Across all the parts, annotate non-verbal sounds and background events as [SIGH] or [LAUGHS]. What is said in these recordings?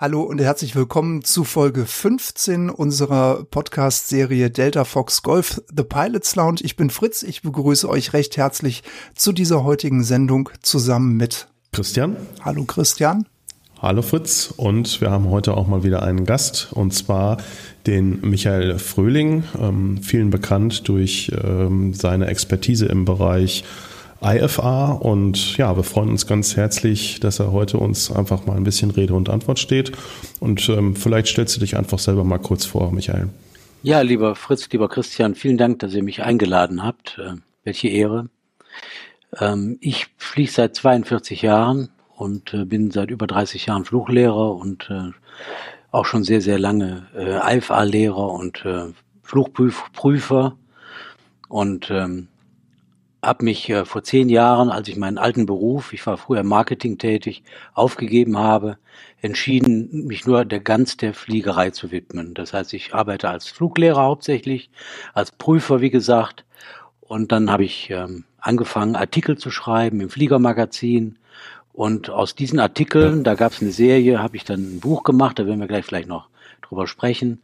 Hallo und herzlich willkommen zu Folge 15 unserer Podcast-Serie Delta Fox Golf The Pilots Lounge. Ich bin Fritz, ich begrüße euch recht herzlich zu dieser heutigen Sendung zusammen mit Christian. Hallo Christian. Hallo Fritz und wir haben heute auch mal wieder einen Gast und zwar den Michael Fröhling, ähm, vielen bekannt durch ähm, seine Expertise im Bereich IFA und ja, wir freuen uns ganz herzlich, dass er heute uns einfach mal ein bisschen Rede und Antwort steht. Und ähm, vielleicht stellst du dich einfach selber mal kurz vor, Michael. Ja, lieber Fritz, lieber Christian, vielen Dank, dass ihr mich eingeladen habt. Äh, welche Ehre. Ähm, ich fliege seit 42 Jahren und äh, bin seit über 30 Jahren Fluglehrer und äh, auch schon sehr, sehr lange äh, IFA-Lehrer und äh, Flugprüfer. Und ähm, habe mich äh, vor zehn Jahren, als ich meinen alten Beruf, ich war früher Marketing tätig, aufgegeben habe, entschieden, mich nur der ganz der Fliegerei zu widmen. Das heißt, ich arbeite als Fluglehrer hauptsächlich, als Prüfer, wie gesagt. Und dann habe ich ähm, angefangen, Artikel zu schreiben im Fliegermagazin. Und aus diesen Artikeln, da gab es eine Serie, habe ich dann ein Buch gemacht, da werden wir gleich vielleicht noch drüber sprechen.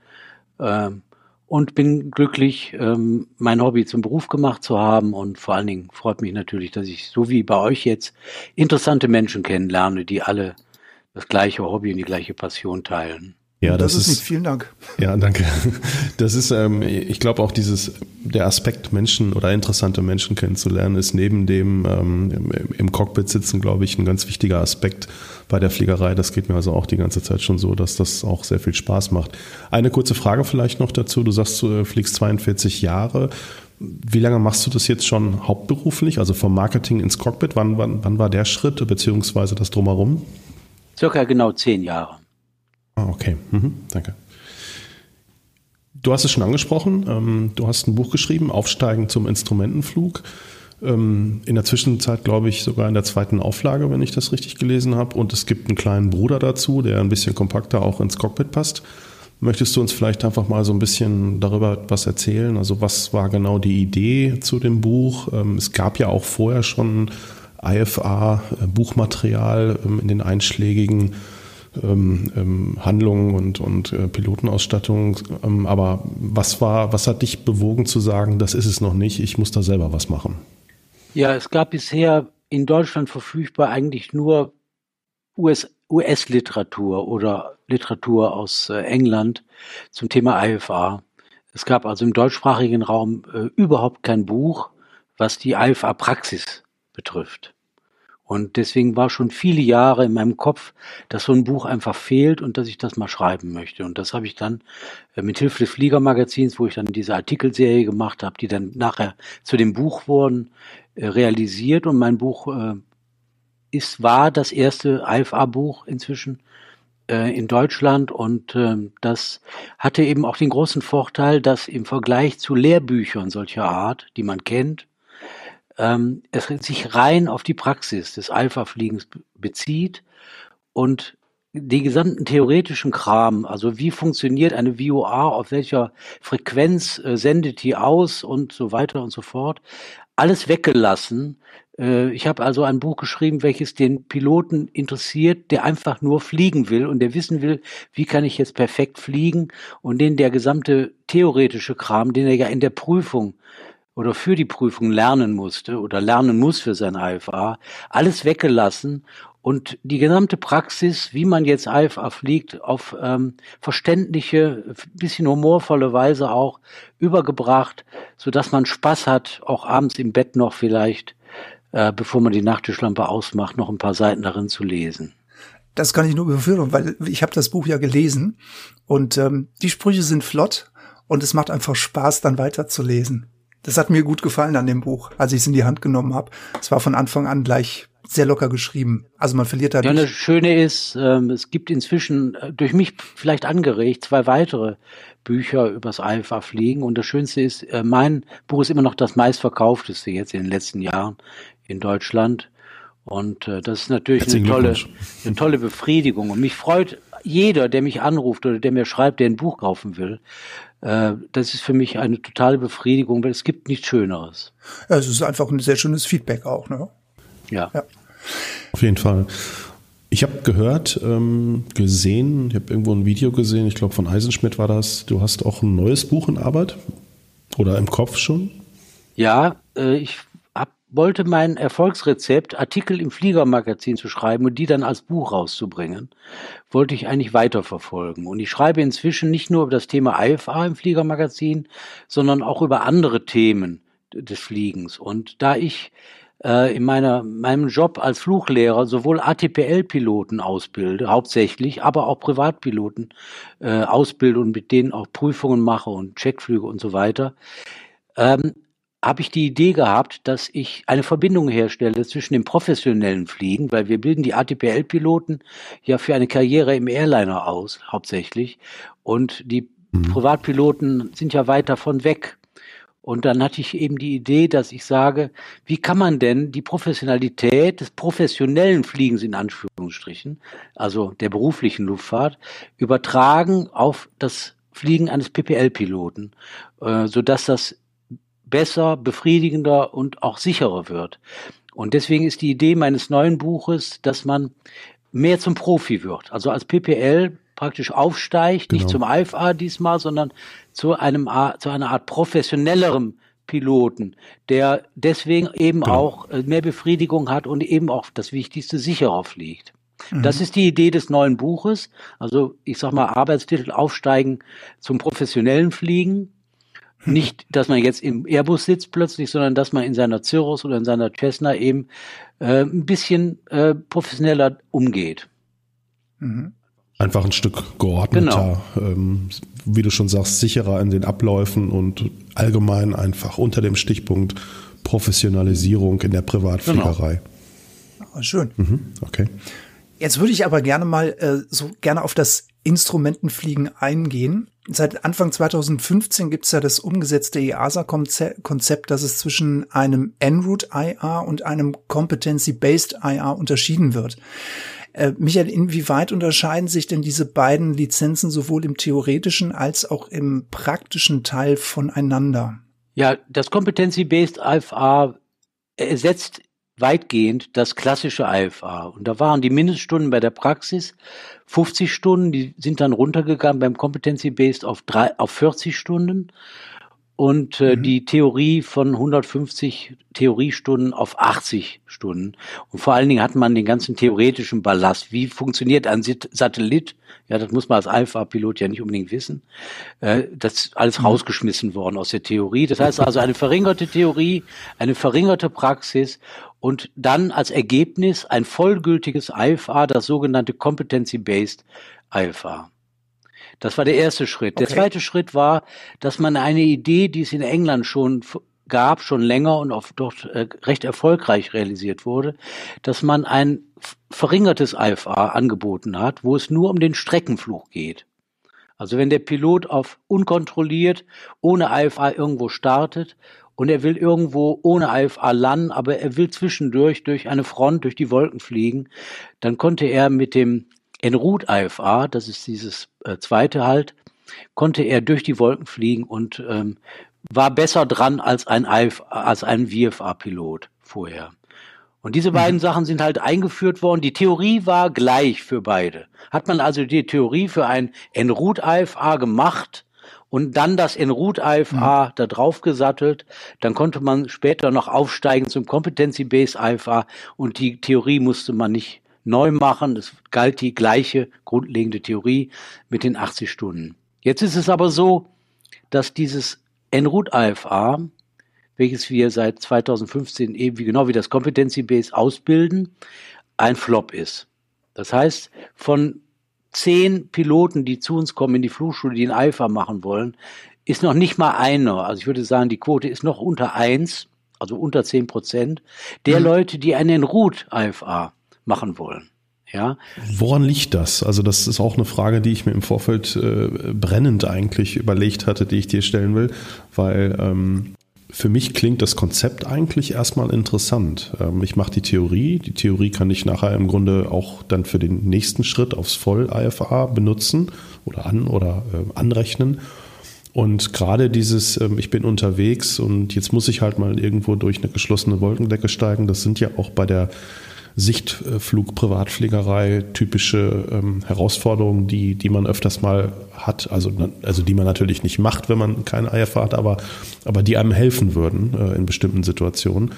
Ähm, und bin glücklich, ähm, mein Hobby zum Beruf gemacht zu haben und vor allen Dingen freut mich natürlich, dass ich so wie bei euch jetzt interessante Menschen kennenlerne, die alle das gleiche Hobby und die gleiche Passion teilen. Ja, das, das ist, ist vielen Dank. Ja, danke. Das ist, ähm, ich glaube auch dieses, der Aspekt Menschen oder interessante Menschen kennenzulernen, ist neben dem ähm, im, im Cockpit sitzen, glaube ich, ein ganz wichtiger Aspekt bei der Fliegerei. Das geht mir also auch die ganze Zeit schon so, dass das auch sehr viel Spaß macht. Eine kurze Frage vielleicht noch dazu. Du sagst, du fliegst 42 Jahre. Wie lange machst du das jetzt schon hauptberuflich, also vom Marketing ins Cockpit? Wann, wann, wann war der Schritt beziehungsweise das drumherum? Circa genau zehn Jahre. Ah, okay, mhm, danke. Du hast es schon angesprochen, ähm, du hast ein Buch geschrieben, Aufsteigen zum Instrumentenflug. Ähm, in der Zwischenzeit, glaube ich, sogar in der zweiten Auflage, wenn ich das richtig gelesen habe. Und es gibt einen kleinen Bruder dazu, der ein bisschen kompakter auch ins Cockpit passt. Möchtest du uns vielleicht einfach mal so ein bisschen darüber was erzählen? Also was war genau die Idee zu dem Buch? Ähm, es gab ja auch vorher schon IFA-Buchmaterial äh, in den einschlägigen ähm, ähm, Handlungen und, und äh, Pilotenausstattung. Ähm, aber was war, was hat dich bewogen zu sagen, das ist es noch nicht, ich muss da selber was machen? Ja, es gab bisher in Deutschland verfügbar eigentlich nur US, US-Literatur oder Literatur aus äh, England zum Thema IFA. Es gab also im deutschsprachigen Raum äh, überhaupt kein Buch, was die IFA-Praxis betrifft. Und deswegen war schon viele Jahre in meinem Kopf, dass so ein Buch einfach fehlt und dass ich das mal schreiben möchte. Und das habe ich dann äh, mit Hilfe des Fliegermagazins, wo ich dann diese Artikelserie gemacht habe, die dann nachher zu dem Buch wurden, äh, realisiert. Und mein Buch äh, ist, war das erste IFA-Buch inzwischen in Deutschland und das hatte eben auch den großen Vorteil, dass im Vergleich zu Lehrbüchern solcher Art, die man kennt, ähm, es sich rein auf die Praxis des Alpha-Fliegens bezieht und die gesamten theoretischen Kram, also wie funktioniert eine VOA, auf welcher Frequenz äh, sendet die aus und so weiter und so fort, alles weggelassen. Äh, ich habe also ein Buch geschrieben, welches den Piloten interessiert, der einfach nur fliegen will und der wissen will, wie kann ich jetzt perfekt fliegen und den der gesamte theoretische Kram, den er ja in der Prüfung oder für die Prüfung lernen musste oder lernen muss für sein IFA, alles weggelassen und die gesamte Praxis, wie man jetzt IFA fliegt, auf ähm, verständliche, bisschen humorvolle Weise auch übergebracht, so dass man Spaß hat, auch abends im Bett noch vielleicht, äh, bevor man die Nachttischlampe ausmacht, noch ein paar Seiten darin zu lesen. Das kann ich nur befürworten, weil ich habe das Buch ja gelesen und ähm, die Sprüche sind flott und es macht einfach Spaß, dann weiterzulesen. Das hat mir gut gefallen an dem Buch, als ich es in die Hand genommen habe. Es war von Anfang an gleich sehr locker geschrieben. Also man verliert da Ja, das Schöne ist, ähm, es gibt inzwischen äh, durch mich vielleicht angeregt zwei weitere Bücher übers IFA fliegen und das Schönste ist, äh, mein Buch ist immer noch das meistverkaufteste jetzt in den letzten Jahren in Deutschland. Und äh, das ist natürlich eine tolle, eine tolle Befriedigung. Und mich freut jeder, der mich anruft oder der mir schreibt, der ein Buch kaufen will, das ist für mich eine totale Befriedigung, weil es gibt nichts Schöneres. Ja, es ist einfach ein sehr schönes Feedback auch, ne? Ja. ja. Auf jeden Fall. Ich habe gehört, ähm, gesehen, ich habe irgendwo ein Video gesehen, ich glaube von Eisenschmidt war das, du hast auch ein neues Buch in Arbeit oder im Kopf schon? Ja, äh, ich wollte mein Erfolgsrezept, Artikel im Fliegermagazin zu schreiben und die dann als Buch rauszubringen, wollte ich eigentlich weiterverfolgen. Und ich schreibe inzwischen nicht nur über das Thema IFA im Fliegermagazin, sondern auch über andere Themen des Fliegens. Und da ich äh, in meiner, meinem Job als Fluglehrer sowohl ATPL-Piloten ausbilde, hauptsächlich, aber auch Privatpiloten äh, ausbilde und mit denen auch Prüfungen mache und Checkflüge und so weiter, ähm, habe ich die Idee gehabt, dass ich eine Verbindung herstelle zwischen dem professionellen Fliegen, weil wir bilden die ATPL-Piloten ja für eine Karriere im Airliner aus, hauptsächlich, und die mhm. Privatpiloten sind ja weit davon weg. Und dann hatte ich eben die Idee, dass ich sage, wie kann man denn die Professionalität des professionellen Fliegens in Anführungsstrichen, also der beruflichen Luftfahrt, übertragen auf das Fliegen eines PPL-Piloten, äh, sodass das besser, befriedigender und auch sicherer wird. Und deswegen ist die Idee meines neuen Buches, dass man mehr zum Profi wird. Also als PPL praktisch aufsteigt, genau. nicht zum IFA diesmal, sondern zu einem zu einer Art professionellerem Piloten, der deswegen eben genau. auch äh, mehr Befriedigung hat und eben auch das Wichtigste sicherer fliegt. Mhm. Das ist die Idee des neuen Buches. Also ich sag mal Arbeitstitel Aufsteigen zum professionellen Fliegen. Nicht, dass man jetzt im Airbus sitzt plötzlich, sondern dass man in seiner Cirrus oder in seiner Cessna eben äh, ein bisschen äh, professioneller umgeht. Mhm. Einfach ein Stück geordneter, genau. ähm, wie du schon sagst, sicherer in den Abläufen und allgemein einfach unter dem Stichpunkt Professionalisierung in der Privatfliegerei. Genau. Schön. Mhm, okay. Jetzt würde ich aber gerne mal äh, so gerne auf das Instrumentenfliegen eingehen. Seit Anfang 2015 gibt es ja das umgesetzte EASA-Konzept, dass es zwischen einem En-Route IA und einem Competency-Based IA unterschieden wird. Äh, Michael, inwieweit unterscheiden sich denn diese beiden Lizenzen sowohl im theoretischen als auch im praktischen Teil voneinander? Ja, das Competency-Based IFA ersetzt weitgehend das klassische IFA. Und da waren die Mindeststunden bei der Praxis 50 Stunden, die sind dann runtergegangen beim Competency-Based auf, drei, auf 40 Stunden und äh, mhm. die Theorie von 150 Theoriestunden auf 80 Stunden. Und vor allen Dingen hat man den ganzen theoretischen Ballast. Wie funktioniert ein Satellit? Ja, das muss man als Alpha-Pilot ja nicht unbedingt wissen. Äh, das ist alles mhm. rausgeschmissen worden aus der Theorie. Das heißt also eine verringerte Theorie, eine verringerte Praxis und dann als Ergebnis ein vollgültiges IFA, das sogenannte Competency-Based IFA. Das war der erste Schritt. Okay. Der zweite Schritt war, dass man eine Idee, die es in England schon gab, schon länger und auch dort äh, recht erfolgreich realisiert wurde, dass man ein verringertes IFA angeboten hat, wo es nur um den Streckenflug geht. Also wenn der Pilot auf unkontrolliert, ohne IFA irgendwo startet und er will irgendwo ohne IFA landen, aber er will zwischendurch durch eine Front, durch die Wolken fliegen, dann konnte er mit dem en route IFA, das ist dieses äh, zweite halt, konnte er durch die Wolken fliegen und ähm, war besser dran als ein, IFA, als ein VFA-Pilot vorher. Und diese mhm. beiden Sachen sind halt eingeführt worden. Die Theorie war gleich für beide. Hat man also die Theorie für ein en route IFA gemacht und dann das en route IFA mhm. da drauf gesattelt, dann konnte man später noch aufsteigen zum Competency-Based IFA und die Theorie musste man nicht neu machen. Es galt die gleiche grundlegende Theorie mit den 80 Stunden. Jetzt ist es aber so, dass dieses En-Route IFA, welches wir seit 2015 eben wie genau wie das Competency Base ausbilden, ein Flop ist. Das heißt, von zehn Piloten, die zu uns kommen in die Flugschule, die ein IFA machen wollen, ist noch nicht mal einer. Also ich würde sagen, die Quote ist noch unter eins, also unter zehn Prozent, der mhm. Leute, die einen Route IFA machen wollen. Ja. Woran liegt das? Also das ist auch eine Frage, die ich mir im Vorfeld äh, brennend eigentlich überlegt hatte, die ich dir stellen will, weil ähm, für mich klingt das Konzept eigentlich erstmal interessant. Ähm, ich mache die Theorie, die Theorie kann ich nachher im Grunde auch dann für den nächsten Schritt aufs Voll-IFA benutzen oder an oder äh, anrechnen. Und gerade dieses, ähm, ich bin unterwegs und jetzt muss ich halt mal irgendwo durch eine geschlossene Wolkendecke steigen, das sind ja auch bei der Sichtflug, Privatfliegerei typische ähm, Herausforderungen, die, die man öfters mal hat, also, also die man natürlich nicht macht, wenn man keine IFA hat, aber, aber die einem helfen würden äh, in bestimmten Situationen.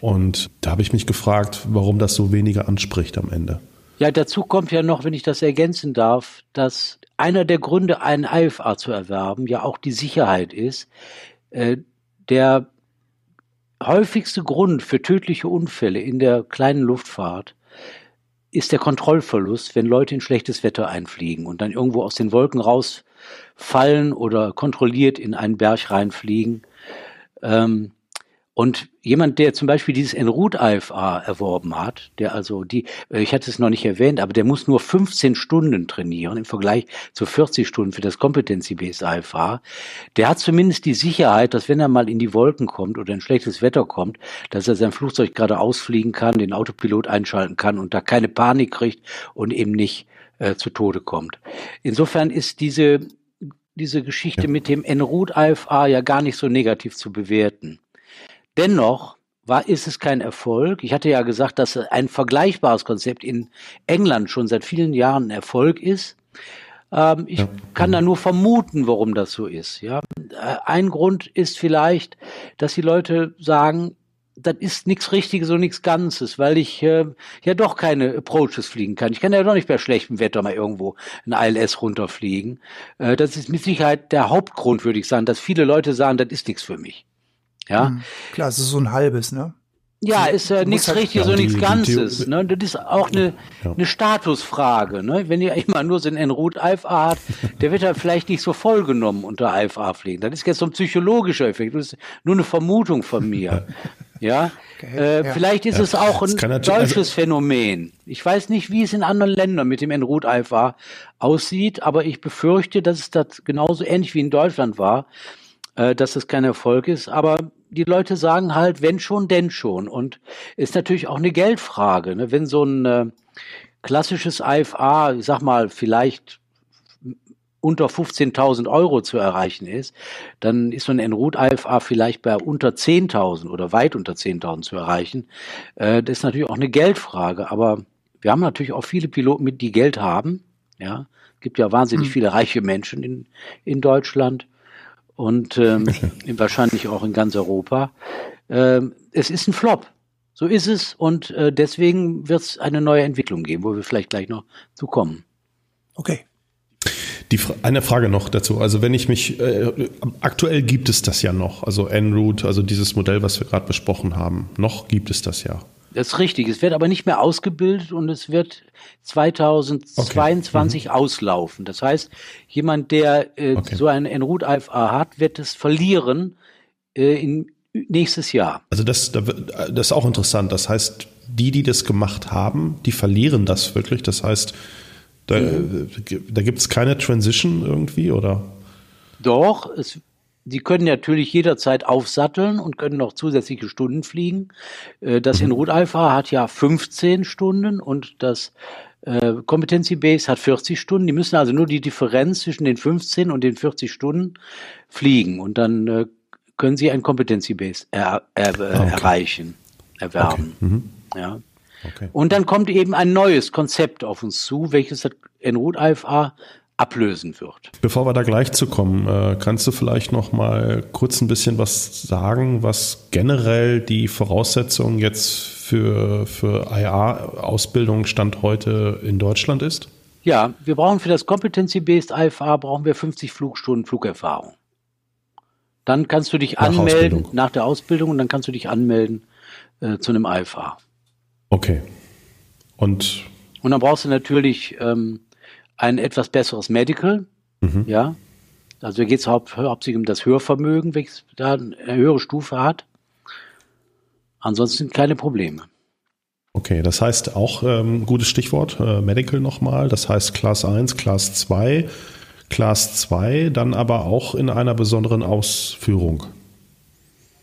Und da habe ich mich gefragt, warum das so wenige anspricht am Ende. Ja, dazu kommt ja noch, wenn ich das ergänzen darf, dass einer der Gründe, einen IFA zu erwerben, ja auch die Sicherheit ist. Äh, der häufigste Grund für tödliche Unfälle in der kleinen Luftfahrt ist der Kontrollverlust, wenn Leute in schlechtes Wetter einfliegen und dann irgendwo aus den Wolken rausfallen oder kontrolliert in einen Berg reinfliegen. Ähm, und jemand, der zum Beispiel dieses Enroute IFA erworben hat, der also die, äh, ich hatte es noch nicht erwähnt, aber der muss nur 15 Stunden trainieren im Vergleich zu 40 Stunden für das Competency-Based IFA, der hat zumindest die Sicherheit, dass wenn er mal in die Wolken kommt oder in schlechtes Wetter kommt, dass er sein Flugzeug gerade ausfliegen kann, den Autopilot einschalten kann und da keine Panik kriegt und eben nicht äh, zu Tode kommt. Insofern ist diese diese Geschichte ja. mit dem Enroute IFA ja gar nicht so negativ zu bewerten. Dennoch war, ist es kein Erfolg. Ich hatte ja gesagt, dass ein vergleichbares Konzept in England schon seit vielen Jahren ein Erfolg ist. Ähm, ich kann da nur vermuten, warum das so ist. Ja, äh, ein Grund ist vielleicht, dass die Leute sagen, das ist nichts Richtiges und nichts Ganzes, weil ich äh, ja doch keine Approaches fliegen kann. Ich kann ja doch nicht bei schlechtem Wetter mal irgendwo ein ILS runterfliegen. Äh, das ist mit Sicherheit der Hauptgrund, würde ich sagen, dass viele Leute sagen, das ist nichts für mich. Ja. Mhm. Klar, es ist so ein halbes, ne? Ja, ist äh, nichts halt, Richtiges ja, und nichts Ganzes. Ne? Das ist auch eine, ja. eine Statusfrage. Ne? Wenn ihr immer nur so einen Enroute IFA hat, [LAUGHS] der wird halt vielleicht nicht so vollgenommen unter IFA fliegen. Das ist jetzt so ein psychologischer Effekt. Das ist nur eine Vermutung von mir. [LAUGHS] ja, okay. äh, ja. vielleicht ist es auch ein deutsches also, Phänomen. Ich weiß nicht, wie es in anderen Ländern mit dem Enroute IFA aussieht, aber ich befürchte, dass es das genauso ähnlich wie in Deutschland war äh, dass es kein Erfolg ist. Aber die Leute sagen halt, wenn schon, denn schon. Und ist natürlich auch eine Geldfrage. Ne? Wenn so ein äh, klassisches IFA, ich sag mal, vielleicht unter 15.000 Euro zu erreichen ist, dann ist so ein Enroute IFA vielleicht bei unter 10.000 oder weit unter 10.000 zu erreichen. Äh, das ist natürlich auch eine Geldfrage, aber wir haben natürlich auch viele Piloten mit, die Geld haben. Ja, es gibt ja wahnsinnig hm. viele reiche Menschen in, in Deutschland und ähm, [LAUGHS] wahrscheinlich auch in ganz Europa. Ähm, es ist ein Flop. So ist es und äh, deswegen wird es eine neue Entwicklung geben, wo wir vielleicht gleich noch zu kommen. Okay. Die, eine Frage noch dazu. Also wenn ich mich, äh, aktuell gibt es das ja noch, also En-Route, also dieses Modell, was wir gerade besprochen haben. Noch gibt es das ja. Das ist richtig. Es wird aber nicht mehr ausgebildet und es wird 2022 okay. mhm. auslaufen. Das heißt, jemand, der äh, okay. so ein Enroute IFA hat, wird es verlieren äh, in nächstes Jahr. Also das, das ist auch interessant. Das heißt, die, die das gemacht haben, die verlieren das wirklich. Das heißt, da, mhm. da gibt es keine Transition irgendwie, oder? Doch, es Sie können natürlich jederzeit aufsatteln und können noch zusätzliche Stunden fliegen. Äh, das mhm. in Alpha hat ja 15 Stunden und das äh, Competency Base hat 40 Stunden. Die müssen also nur die Differenz zwischen den 15 und den 40 Stunden fliegen und dann äh, können Sie ein Competency Base er, er, ah, okay. erreichen, erwerben. Okay. Mhm. Ja. Okay. Und dann kommt eben ein neues Konzept auf uns zu, welches das Enroute IFA ablösen wird. Bevor wir da gleich zu kommen, äh, kannst du vielleicht noch mal kurz ein bisschen was sagen, was generell die Voraussetzung jetzt für, für IA-Ausbildung Stand heute in Deutschland ist? Ja, wir brauchen für das Competency-Based IFA brauchen wir 50 Flugstunden Flugerfahrung. Dann kannst du dich nach anmelden Ausbildung. nach der Ausbildung und dann kannst du dich anmelden äh, zu einem IFA. Okay. Und und dann brauchst du natürlich ähm, ein etwas besseres Medical, mhm. ja. Also da geht es haupt, hauptsächlich um das Hörvermögen, welches da eine höhere Stufe hat. Ansonsten keine Probleme. Okay, das heißt auch ähm, gutes Stichwort, äh, Medical nochmal, das heißt Class 1, Class 2, Class 2, dann aber auch in einer besonderen Ausführung.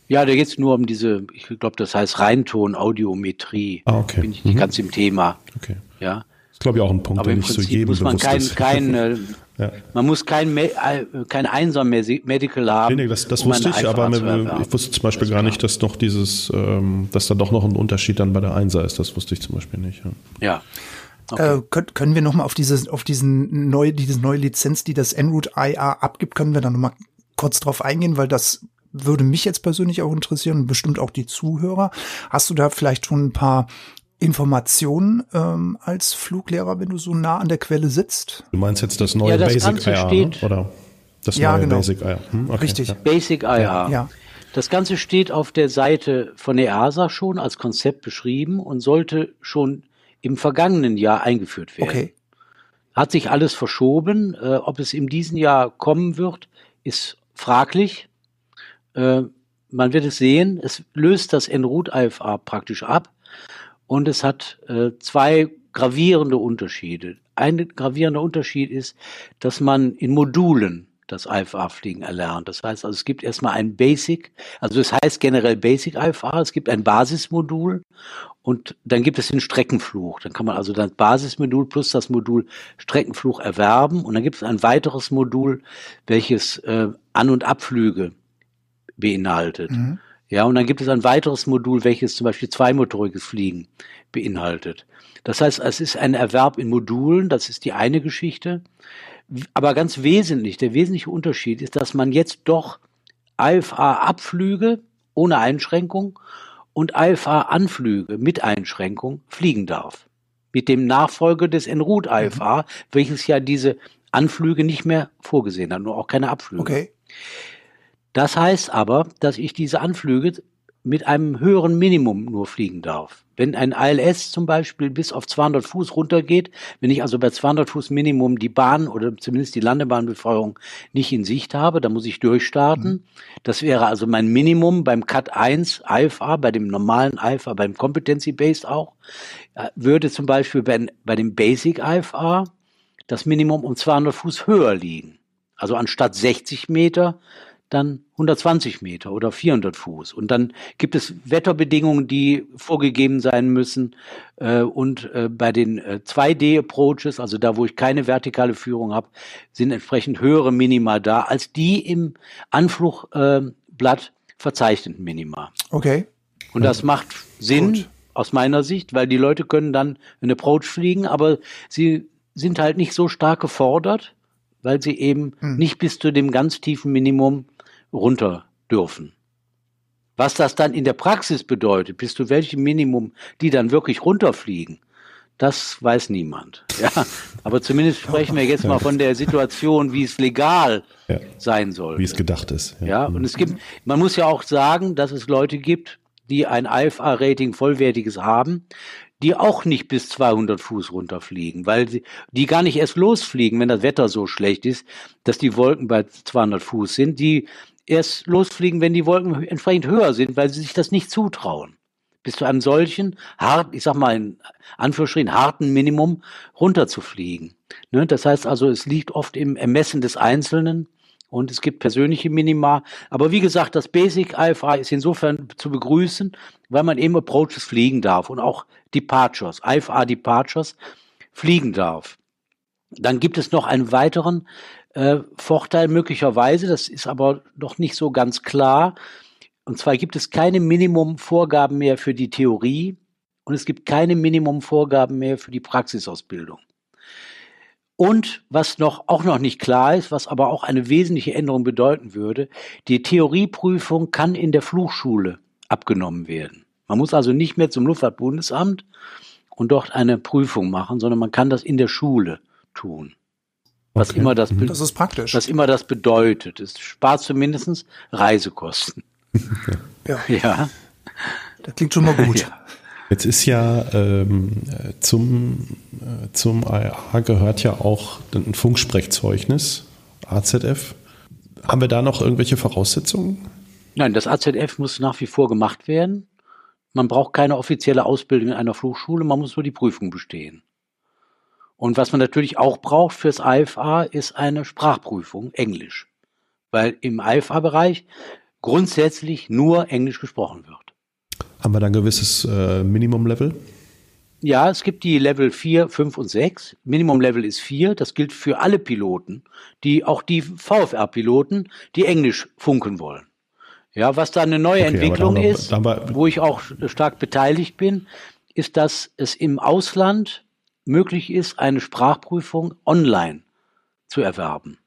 Ja, da geht es nur um diese, ich glaube, das heißt Reinton, Audiometrie. Ah, okay. Bin ich nicht mhm. ganz im Thema. Okay. Ja. Glaube ich auch ein Punkt, Aber der nicht Prinzip zu jedem muss man kein, ist. Kein, äh, [LAUGHS] ja. Man muss kein, äh, kein einsam Medical haben. Nee, nee, das, das um wusste ich, aber ich wusste zum Beispiel gar nicht, dass noch dieses, ähm, dass da doch noch ein Unterschied dann bei der Einser ist. Das wusste ich zum Beispiel nicht. Ja. ja. Okay. Äh, können, können wir nochmal auf dieses, auf diesen neue, diese neue Lizenz, die das Enroute IA abgibt, können wir da nochmal kurz drauf eingehen, weil das würde mich jetzt persönlich auch interessieren und bestimmt auch die Zuhörer. Hast du da vielleicht schon ein paar Informationen ähm, als Fluglehrer, wenn du so nah an der Quelle sitzt? Du meinst jetzt das neue ja, das Basic IR, steht, oder? Das ja, neue genau. Basic IR. Hm, okay, Richtig. Ja. Basic IR. Ja. Das Ganze steht auf der Seite von EASA schon als Konzept beschrieben und sollte schon im vergangenen Jahr eingeführt werden. Okay. Hat sich alles verschoben. Äh, ob es in diesem Jahr kommen wird, ist fraglich. Äh, man wird es sehen. Es löst das Enroute IFA praktisch ab und es hat äh, zwei gravierende Unterschiede. Ein gravierender Unterschied ist, dass man in Modulen das IFA-Fliegen erlernt. Das heißt also, es gibt erstmal ein Basic, also es heißt generell Basic IFA, es gibt ein Basismodul und dann gibt es den Streckenfluch. Dann kann man also das Basismodul plus das Modul Streckenfluch erwerben und dann gibt es ein weiteres Modul, welches äh, An- und Abflüge beinhaltet. Mhm. Ja, und dann gibt es ein weiteres Modul, welches zum Beispiel zweimotoriges Fliegen beinhaltet. Das heißt, es ist ein Erwerb in Modulen, das ist die eine Geschichte. Aber ganz wesentlich, der wesentliche Unterschied ist, dass man jetzt doch IFA-Abflüge ohne Einschränkung und IFA-Anflüge mit Einschränkung fliegen darf. Mit dem Nachfolger des Enroute IFA, mhm. welches ja diese Anflüge nicht mehr vorgesehen hat, nur auch keine Abflüge. Okay. Das heißt aber, dass ich diese Anflüge mit einem höheren Minimum nur fliegen darf. Wenn ein ILS zum Beispiel bis auf 200 Fuß runtergeht, wenn ich also bei 200 Fuß Minimum die Bahn oder zumindest die Landebahnbefeuerung nicht in Sicht habe, dann muss ich durchstarten. Mhm. Das wäre also mein Minimum beim Cut 1 IFA, bei dem normalen IFA, beim Competency Based auch, äh, würde zum Beispiel bei, bei dem Basic IFA das Minimum um 200 Fuß höher liegen. Also anstatt 60 Meter dann 120 Meter oder 400 Fuß. Und dann gibt es Wetterbedingungen, die vorgegeben sein müssen. Äh, und äh, bei den äh, 2D-Approaches, also da, wo ich keine vertikale Führung habe, sind entsprechend höhere Minima da als die im Anflugblatt verzeichneten Minima. Okay. Und das macht Sinn Gut. aus meiner Sicht, weil die Leute können dann einen Approach fliegen, aber sie sind halt nicht so stark gefordert, weil sie eben hm. nicht bis zu dem ganz tiefen Minimum runter dürfen. Was das dann in der Praxis bedeutet, bis zu welchem Minimum die dann wirklich runterfliegen, das weiß niemand. [LAUGHS] Ja, aber zumindest sprechen wir jetzt mal von der Situation, wie es legal ja. sein soll. Wie es gedacht ist. Ja. ja, und es gibt, man muss ja auch sagen, dass es Leute gibt, die ein IFA-Rating vollwertiges haben, die auch nicht bis 200 Fuß runterfliegen, weil sie, die gar nicht erst losfliegen, wenn das Wetter so schlecht ist, dass die Wolken bei 200 Fuß sind. Die erst losfliegen, wenn die Wolken entsprechend höher sind, weil sie sich das nicht zutrauen. Bis zu einem solchen hart, ich sag mal in Anführungsstrichen harten Minimum runterzufliegen. Ne? Das heißt also, es liegt oft im Ermessen des Einzelnen und es gibt persönliche Minima. Aber wie gesagt, das Basic IFA ist insofern zu begrüßen, weil man eben Approaches fliegen darf und auch Departures, IFA Departures fliegen darf. Dann gibt es noch einen weiteren äh, Vorteil möglicherweise, das ist aber noch nicht so ganz klar. Und zwar gibt es keine Minimumvorgaben mehr für die Theorie und es gibt keine Minimumvorgaben mehr für die Praxisausbildung. Und was noch, auch noch nicht klar ist, was aber auch eine wesentliche Änderung bedeuten würde, die Theorieprüfung kann in der Flugschule abgenommen werden. Man muss also nicht mehr zum Luftfahrtbundesamt und dort eine Prüfung machen, sondern man kann das in der Schule tun. Was okay. immer das, mhm. das ist praktisch. Was immer das bedeutet. Es spart zumindest Reisekosten. [LAUGHS] ja. ja. Das klingt schon mal gut. Ja. Jetzt ist ja ähm, zum, äh, zum ARA gehört ja auch ein Funksprechzeugnis, AZF. Haben wir da noch irgendwelche Voraussetzungen? Nein, das AZF muss nach wie vor gemacht werden. Man braucht keine offizielle Ausbildung in einer Flugschule, man muss nur die Prüfung bestehen. Und was man natürlich auch braucht fürs IFA ist eine Sprachprüfung, Englisch. Weil im IFA-Bereich grundsätzlich nur Englisch gesprochen wird. Haben wir da ein gewisses äh, Minimum-Level? Ja, es gibt die Level 4, 5 und 6. Minimum Level ist 4. Das gilt für alle Piloten, die auch die VFR-Piloten, die Englisch funken wollen. Ja, was da eine neue okay, Entwicklung wir, ist, wo ich auch stark beteiligt bin, ist, dass es im Ausland möglich ist, eine Sprachprüfung online zu erwerben.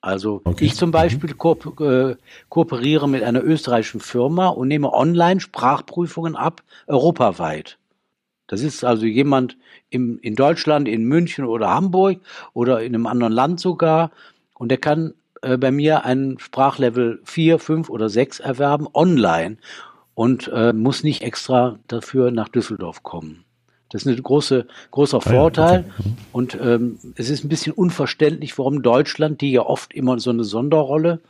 Also okay. ich zum Beispiel mhm. ko äh, kooperiere mit einer österreichischen Firma und nehme online Sprachprüfungen ab, europaweit. Das ist also jemand im, in Deutschland, in München oder Hamburg oder in einem anderen Land sogar und der kann äh, bei mir ein Sprachlevel 4, 5 oder 6 erwerben online und äh, muss nicht extra dafür nach Düsseldorf kommen. Das ist ein große, großer Vorteil. Ah, okay. Mhm. Und ähm, es ist ein bisschen unverständlich, warum Deutschland, die ja oft immer so eine Sonderrolle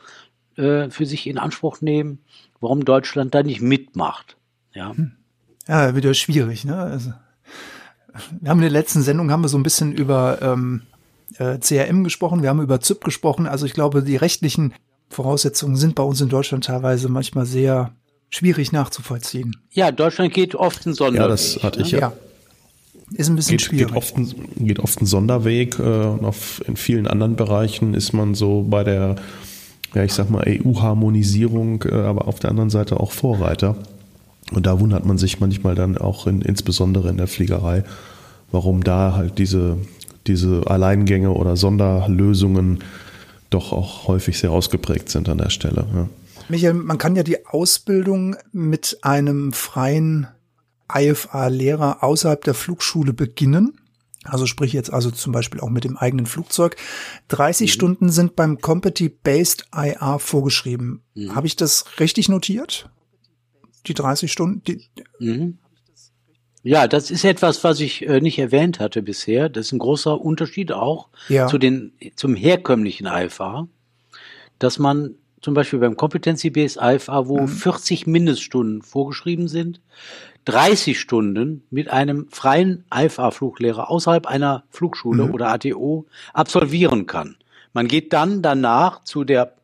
äh, für sich in Anspruch nehmen, warum Deutschland da nicht mitmacht. Ja, hm. ja wieder schwierig. Ne? Also, wir haben in der letzten Sendung haben wir so ein bisschen über ähm, äh, CRM gesprochen, wir haben über ZIP gesprochen. Also ich glaube, die rechtlichen Voraussetzungen sind bei uns in Deutschland teilweise manchmal sehr schwierig nachzuvollziehen. Ja, Deutschland geht oft in Sonderweg. Ja, das hatte ich ne? ja. Ist ein bisschen geht, schwierig. Geht oft, ein, geht oft ein Sonderweg. Äh, auf, in vielen anderen Bereichen ist man so bei der, ja, ich sag mal, EU-Harmonisierung, äh, aber auf der anderen Seite auch Vorreiter. Und da wundert man sich manchmal dann auch in, insbesondere in der Fliegerei, warum da halt diese, diese Alleingänge oder Sonderlösungen doch auch häufig sehr ausgeprägt sind an der Stelle. Ja. Michael, man kann ja die Ausbildung mit einem freien IFA-Lehrer außerhalb der Flugschule beginnen. Also sprich jetzt also zum Beispiel auch mit dem eigenen Flugzeug. 30 mhm. Stunden sind beim Competi-Based IA vorgeschrieben. Mhm. Habe ich das richtig notiert? Die 30 Stunden? Die mhm. Ja, das ist etwas, was ich äh, nicht erwähnt hatte bisher. Das ist ein großer Unterschied auch ja. zu den, zum herkömmlichen IFA, dass man zum Beispiel beim Competency-Based IFA, wo mhm. 40 Mindeststunden vorgeschrieben sind, 30 Stunden mit einem freien IFA-Fluglehrer außerhalb einer Flugschule mhm. oder ATO absolvieren kann. Man geht dann danach zu der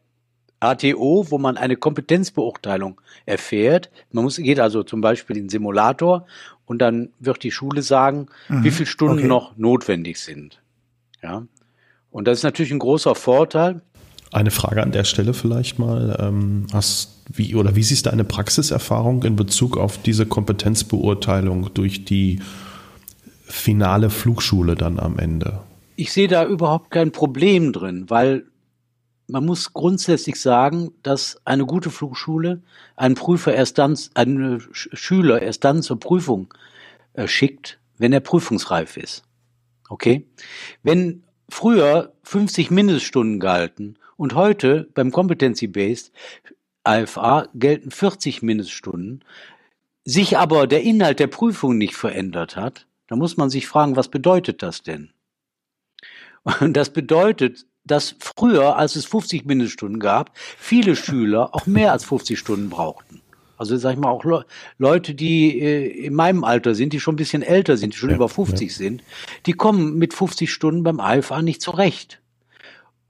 ATO, wo man eine Kompetenzbeurteilung erfährt. Man muss, geht also zum Beispiel in den Simulator und dann wird die Schule sagen, mhm. wie viele Stunden okay. noch notwendig sind. Ja. Und das ist natürlich ein großer Vorteil. Eine Frage an der Stelle vielleicht mal. Ähm, hast wie oder wie siehst du eine Praxiserfahrung in Bezug auf diese Kompetenzbeurteilung durch die finale Flugschule dann am Ende? Ich sehe da überhaupt kein Problem drin, weil man muss grundsätzlich sagen, dass eine gute Flugschule einen Prüfer erst dann, einen Schüler erst dann zur Prüfung äh, schickt, wenn er prüfungsreif ist. Okay? Wenn früher 50 Mindeststunden galten und heute beim Competency Based AFA gelten 40 Mindeststunden, sich aber der Inhalt der Prüfung nicht verändert hat, dann muss man sich fragen, was bedeutet das denn? Und das bedeutet, dass früher, als es 50 Mindeststunden gab, viele Schüler auch mehr als 50 Stunden brauchten. Also sag ich mal auch Le Leute, die äh, in meinem Alter sind, die schon ein bisschen älter sind, die schon ja, über 50 ja. sind, die kommen mit 50 Stunden beim AFA nicht zurecht.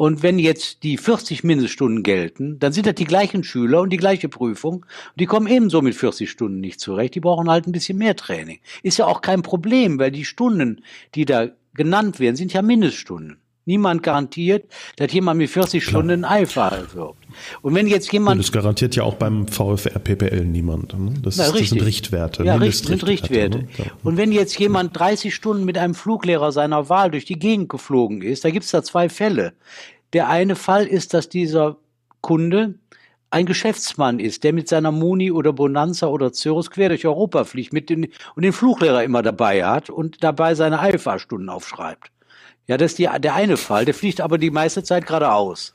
Und wenn jetzt die 40 Mindeststunden gelten, dann sind das die gleichen Schüler und die gleiche Prüfung. Die kommen ebenso mit 40 Stunden nicht zurecht. Die brauchen halt ein bisschen mehr Training. Ist ja auch kein Problem, weil die Stunden, die da genannt werden, sind ja Mindeststunden. Niemand garantiert, dass jemand mit 40 Klar. Stunden ein Eifahrer wird. Und wenn jetzt jemand. Und das garantiert ja auch beim VfR PPL niemand. Ne? Das, Na, das, sind Richtwerte. Ja, richtig, sind Richtwerte. Ne? Und wenn jetzt jemand 30 Stunden mit einem Fluglehrer seiner Wahl durch die Gegend geflogen ist, da gibt es da zwei Fälle. Der eine Fall ist, dass dieser Kunde ein Geschäftsmann ist, der mit seiner Muni oder Bonanza oder Cirrus quer durch Europa fliegt mit den, und den Fluglehrer immer dabei hat und dabei seine Eilfahrstunden aufschreibt. Ja, das ist die, der eine Fall. Der fliegt aber die meiste Zeit geradeaus.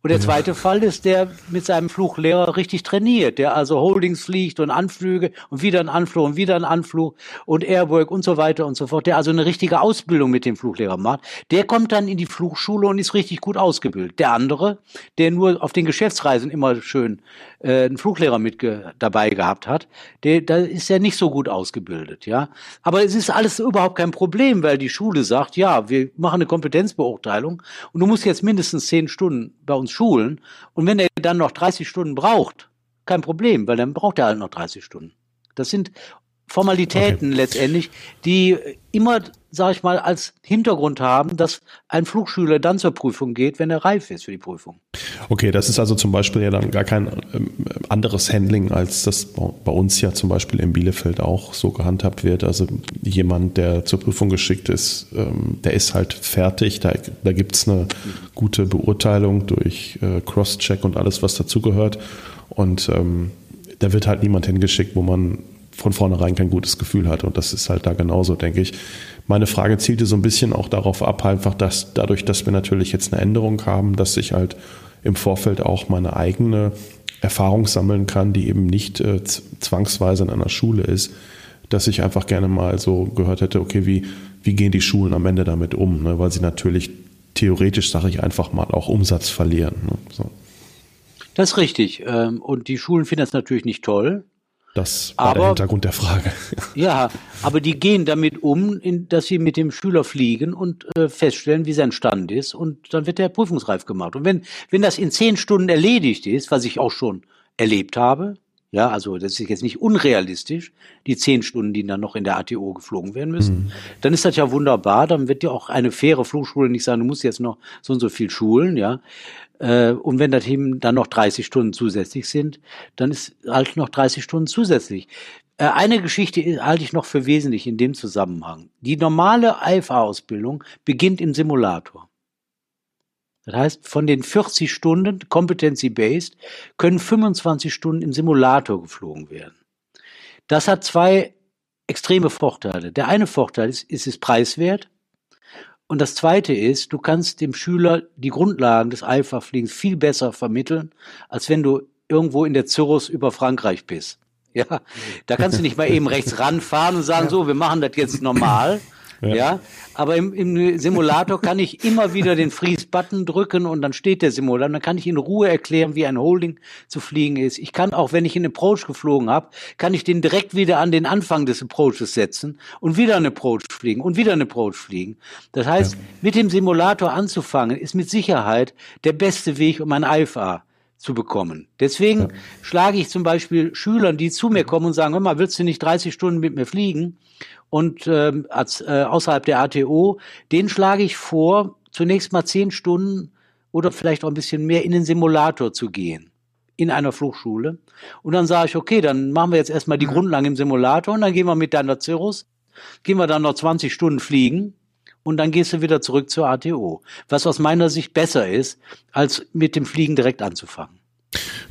Und der zweite Fall ist, der mit seinem Fluglehrer richtig trainiert, der also Holdings fliegt und Anflüge und wieder ein Anflug und wieder ein Anflug und Airwork und so weiter und so fort, der also eine richtige Ausbildung mit dem Fluglehrer macht, der kommt dann in die Flugschule und ist richtig gut ausgebildet. Der andere, der nur auf den Geschäftsreisen immer schön äh, einen Fluglehrer mit dabei gehabt hat, der, da ist er nicht so gut ausgebildet, ja. Aber es ist alles überhaupt kein Problem, weil die Schule sagt, ja, wir machen eine Kompetenzbeurteilung und du musst jetzt mindestens zehn Stunden bei uns schulen. Und wenn er dann noch 30 Stunden braucht, kein Problem, weil dann braucht er halt noch 30 Stunden. Das sind Formalitäten okay. letztendlich, die immer, sage ich mal, als Hintergrund haben, dass ein Flugschüler dann zur Prüfung geht, wenn er reif ist für die Prüfung. Okay, das ist also zum Beispiel ja dann gar kein ähm, anderes Handling, als das bei uns ja zum Beispiel in Bielefeld auch so gehandhabt wird. Also jemand, der zur Prüfung geschickt ist, ähm, der ist halt fertig. Da, da gibt es eine gute Beurteilung durch äh, Cross-Check und alles, was dazugehört. Und ähm, da wird halt niemand hingeschickt, wo man von vornherein kein gutes Gefühl hatte. Und das ist halt da genauso, denke ich. Meine Frage zielte so ein bisschen auch darauf ab, einfach, dass dadurch, dass wir natürlich jetzt eine Änderung haben, dass ich halt im Vorfeld auch meine eigene Erfahrung sammeln kann, die eben nicht äh, zwangsweise in einer Schule ist, dass ich einfach gerne mal so gehört hätte, okay, wie, wie gehen die Schulen am Ende damit um? Ne? Weil sie natürlich theoretisch, sage ich einfach mal, auch Umsatz verlieren. Ne? So. Das ist richtig. Ähm, und die Schulen finden das natürlich nicht toll. Das war aber, der Hintergrund der Frage. [LAUGHS] Ja, aber die gehen damit um, in, dass sie mit dem Schüler fliegen und äh, feststellen, wie sein Stand ist und dann wird der prüfungsreif gemacht. Und wenn, wenn das in zehn Stunden erledigt ist, was ich auch schon erlebt habe, ja, also das ist jetzt nicht unrealistisch, die zehn Stunden, die dann noch in der ATO geflogen werden müssen. Mhm. Dann ist das ja wunderbar. Dann wird ja auch eine faire Flugschule nicht sagen, du musst jetzt noch so und so viel schulen, ja. Äh, und wenn das eben dann noch 30 Stunden zusätzlich sind, dann ist halt noch 30 Stunden zusätzlich. Äh, eine Geschichte halte ich noch für wesentlich in dem Zusammenhang. Die normale IFA-Ausbildung beginnt im Simulator. Das heißt, von den 40 Stunden Competency-Based können 25 Stunden im Simulator geflogen werden. Das hat zwei extreme Vorteile. Der eine Vorteil ist, ist es preiswert. Und das zweite ist, du kannst dem Schüler die Grundlagen des Alpha-Fliegens viel besser vermitteln, als wenn du irgendwo in der Zirrus über Frankreich bist. Ja, da kannst du nicht mal eben rechts ranfahren und sagen, so, wir machen das jetzt normal, ja. ja. Aber im, im Simulator kann ich immer wieder den Freeze-Button drücken und dann steht der Simulator. Dann kann ich in Ruhe erklären, wie ein Holding zu fliegen ist. Ich kann auch, wenn ich einen Approach geflogen habe, kann ich den direkt wieder an den Anfang des Approaches setzen und wieder einen Approach fliegen und wieder einen Approach fliegen. Das heißt, ja. mit dem Simulator anzufangen, ist mit Sicherheit der beste Weg, um ein IFA zu bekommen. Deswegen ja. schlage ich zum Beispiel Schülern, die zu mir kommen und sagen, hör mal, willst du nicht 30 Stunden mit mir fliegen? Und ähm, als, äh, außerhalb der ATO, den schlage ich vor, zunächst mal zehn Stunden oder vielleicht auch ein bisschen mehr in den Simulator zu gehen in einer Flugschule. Und dann sage ich, okay, dann machen wir jetzt erstmal die mhm. Grundlagen im Simulator und dann gehen wir mit deiner Cirrus, gehen wir dann noch 20 Stunden fliegen und dann gehst du wieder zurück zur ATO. Was aus meiner Sicht besser ist, als mit dem Fliegen direkt anzufangen.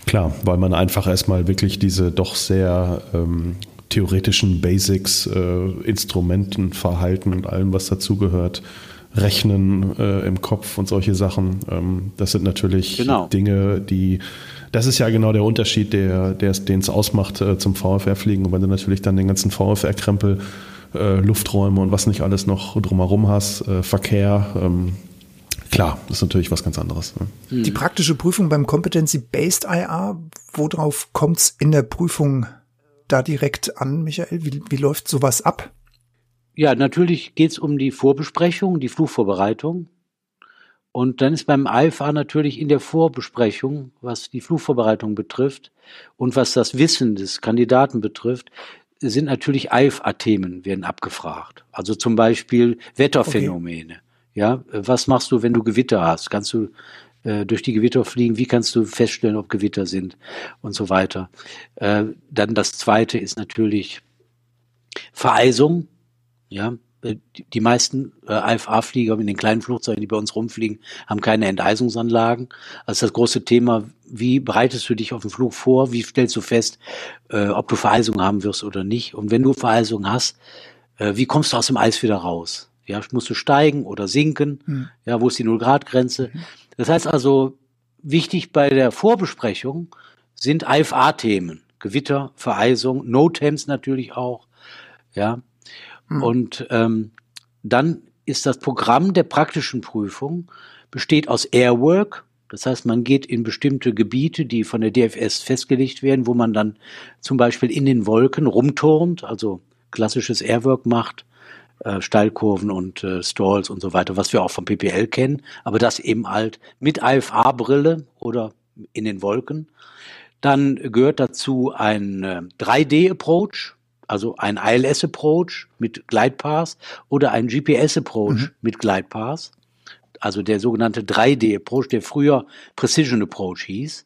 Klar, weil man einfach erstmal wirklich diese doch sehr ähm, theoretischen Basics, äh, Instrumenten, Verhalten und allem, was dazugehört, Rechnen äh, im Kopf und solche Sachen. Ähm, das sind natürlich genau. Dinge, die das ist ja genau der Unterschied, der, der den es ausmacht äh, zum VFR-Fliegen. Und wenn du natürlich dann den ganzen VFR-Krempel, äh, Lufträume und was nicht alles noch drumherum hast, äh, Verkehr, ähm, klar, das ist natürlich was ganz anderes. Ne? Die praktische Prüfung beim Competency-Based IR, worauf kommt es in der Prüfung da direkt an, Michael? Wie, wie läuft sowas ab? Ja, natürlich geht es um die Vorbesprechung, die Flugvorbereitung. Und dann ist beim IFA natürlich in der Vorbesprechung, was die Flugvorbereitung betrifft und was das Wissen des Kandidaten betrifft, sind natürlich IFA-Themen werden abgefragt. Also zum Beispiel Wetterphänomene. Okay. Ja, was machst du, wenn du Gewitter hast? Kannst du äh, durch die Gewitter fliegen, wie kannst du feststellen, ob Gewitter sind und so weiter. Äh, dann das zweite ist natürlich Vereisung. Ja, äh, die meisten äh, AFA-Flieger in den kleinen Flugzeugen, die bei uns rumfliegen, haben keine Enteisungsanlagen. Also das große Thema, wie bereitest du dich auf den Flug vor? Wie stellst du fest, äh, ob du Vereisung haben wirst oder nicht? Und wenn du Vereisung hast, äh, wie kommst du aus dem Eis wieder raus? Ja, musst du steigen oder sinken? Mhm. Ja, wo ist die Null-Grad-Grenze? Mhm. Das heißt also, wichtig bei der Vorbesprechung sind IFA-Themen. Gewitter, Vereisung, No-Temps natürlich auch. Ja. Mhm. Und ähm, dann ist das Programm der praktischen Prüfung besteht aus Airwork. Das heißt, man geht in bestimmte Gebiete, die von der DFS festgelegt werden, wo man dann zum Beispiel in den Wolken rumturnt, also klassisches Airwork macht äh, Steilkurven und äh, Stalls und so weiter, was wir auch vom PPL kennen, aber das eben halt mit IFA-Brille oder in den Wolken. Dann gehört dazu ein äh, 3D-Approach, also ein ILS-Approach mit Glidepaths oder ein GPS-Approach mhm. mit Glidepaths, also der sogenannte 3D-Approach, der früher Precision Approach hieß.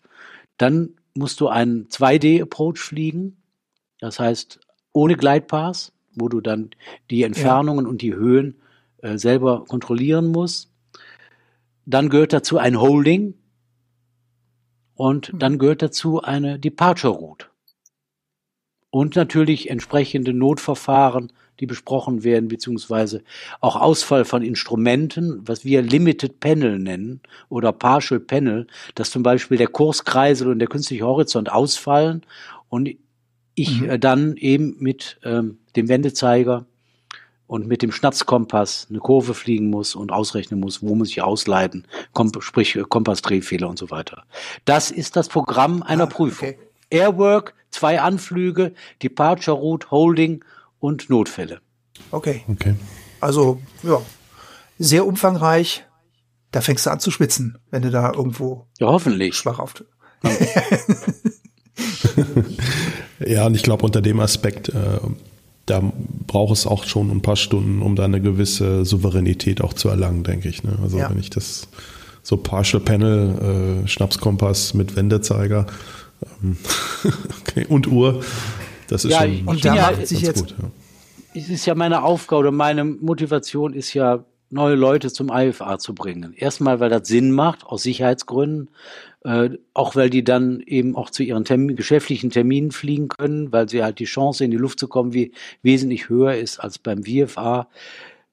Dann musst du einen 2D-Approach fliegen, das heißt ohne Glidepaths, wo du dann die Entfernungen ja. und die Höhen äh, selber kontrollieren musst. Dann gehört dazu ein Holding und mhm. dann gehört dazu eine Departure Route und natürlich entsprechende Notverfahren, die besprochen werden, beziehungsweise auch Ausfall von Instrumenten, was wir Limited Panel nennen oder Partial Panel, dass zum Beispiel der Kurskreisel und der künstliche Horizont ausfallen und ich mhm. äh, dann eben mit ähm, dem Wendezeiger und mit dem Schnapskompass eine Kurve fliegen muss und ausrechnen muss, wo muss ich ausleiten, Kom sprich äh, Kompassdrehfehler und so weiter. Das ist das Programm einer ah, Prüfung. Okay. Airwork, zwei Anflüge, Departure Route, Holding und Notfälle. Okay. Okay. Also, ja, sehr umfangreich. Da fängst du an zu schwitzen, wenn du da irgendwo ja, hoffentlich. schwach auf. [LAUGHS] ja, und ich glaube, unter dem Aspekt, äh, da braucht es auch schon ein paar Stunden, um da eine gewisse Souveränität auch zu erlangen, denke ich. Ne? Also ja. wenn ich das so Partial Panel, äh, Schnapskompass mit Wendezeiger, ähm, [LAUGHS] okay. Und Uhr. Das ist ja, schon, und da macht sich jetzt. Gut, ja. Es ist ja meine Aufgabe oder meine Motivation ist ja, neue Leute zum IFA zu bringen. Erstmal, weil das Sinn macht, aus Sicherheitsgründen, äh, auch weil die dann eben auch zu ihren Termin, geschäftlichen Terminen fliegen können, weil sie halt die Chance in die Luft zu kommen, wie wesentlich höher ist als beim VFA.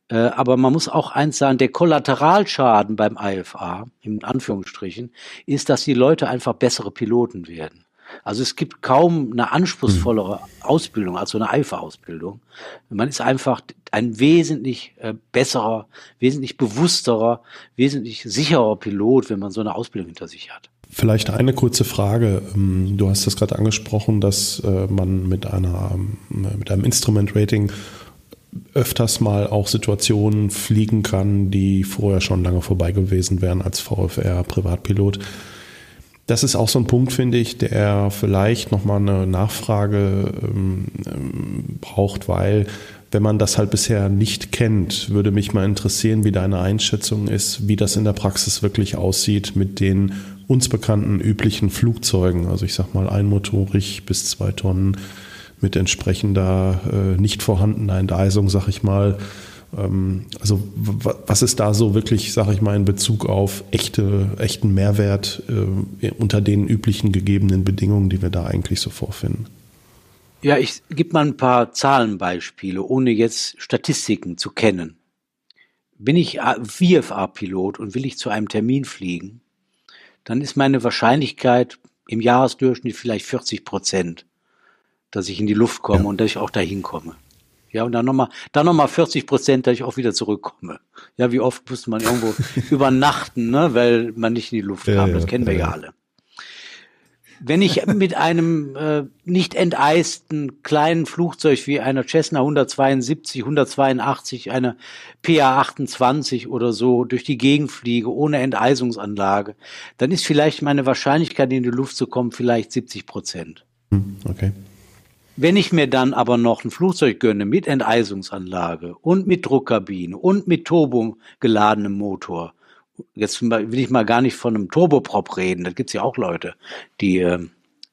Äh, aber man muss auch eins sagen, der Kollateralschaden beim IFA, in Anführungsstrichen, ist, dass die Leute einfach bessere Piloten werden. Also es gibt kaum eine anspruchsvollere Ausbildung als so eine IFA-Ausbildung. Man ist einfach ein wesentlich äh, besserer, wesentlich bewussterer, wesentlich sicherer Pilot, wenn man so eine Ausbildung hinter sich hat. Vielleicht eine kurze Frage. Ähm, du hast das gerade angesprochen, dass äh, man mit einer mit einem Instrument Rating öfters mal auch Situationen fliegen kann, die vorher schon lange vorbei gewesen wären als VFR-Privatpilot. Das ist auch so ein Punkt, finde ich, der vielleicht nochmal eine Nachfrage ähm, braucht, weil wenn man das halt bisher nicht kennt, würde mich mal interessieren, wie deine Einschätzung ist, wie das in der Praxis wirklich aussieht mit den uns bekannten üblichen Flugzeugen. Also ich sag mal einmotorig bis zwei Tonnen mit entsprechender äh, nicht vorhandener Enteisung, sag ich mal. Ähm, also was ist da so wirklich, sag ich mal, in Bezug auf echte, echten Mehrwert äh, unter den üblichen gegebenen Bedingungen, die wir da eigentlich so vorfinden? Ja, ich gebe mal ein paar Zahlenbeispiele, ohne jetzt Statistiken zu kennen. Bin ich VFA-Pilot und will ich zu einem Termin fliegen, dann ist meine Wahrscheinlichkeit im Jahresdurchschnitt vielleicht 40 Prozent dass ich in die Luft komme ja. und dass ich auch dahin komme. Ja, und dann nochmal, dann nochmal 40 Prozent, dass ich auch wieder zurückkomme. Ja, wie oft musste man irgendwo [LAUGHS] übernachten, ne, weil man nicht in die Luft kam. Ja, das kennen wir ja, ja alle. Wenn ich mit einem äh, nicht enteisten kleinen Flugzeug wie einer Cessna 172, 182, einer PA 28 oder so durch die Gegend fliege ohne Enteisungsanlage, dann ist vielleicht meine Wahrscheinlichkeit in die Luft zu kommen vielleicht 70 Prozent. Hm, okay. Wenn ich mir dann aber noch ein Flugzeug gönne mit Enteisungsanlage und mit Druckkabine und mit Turbo geladenem Motor, jetzt will ich mal gar nicht von einem Turboprop reden, da gibt's ja auch Leute, die äh,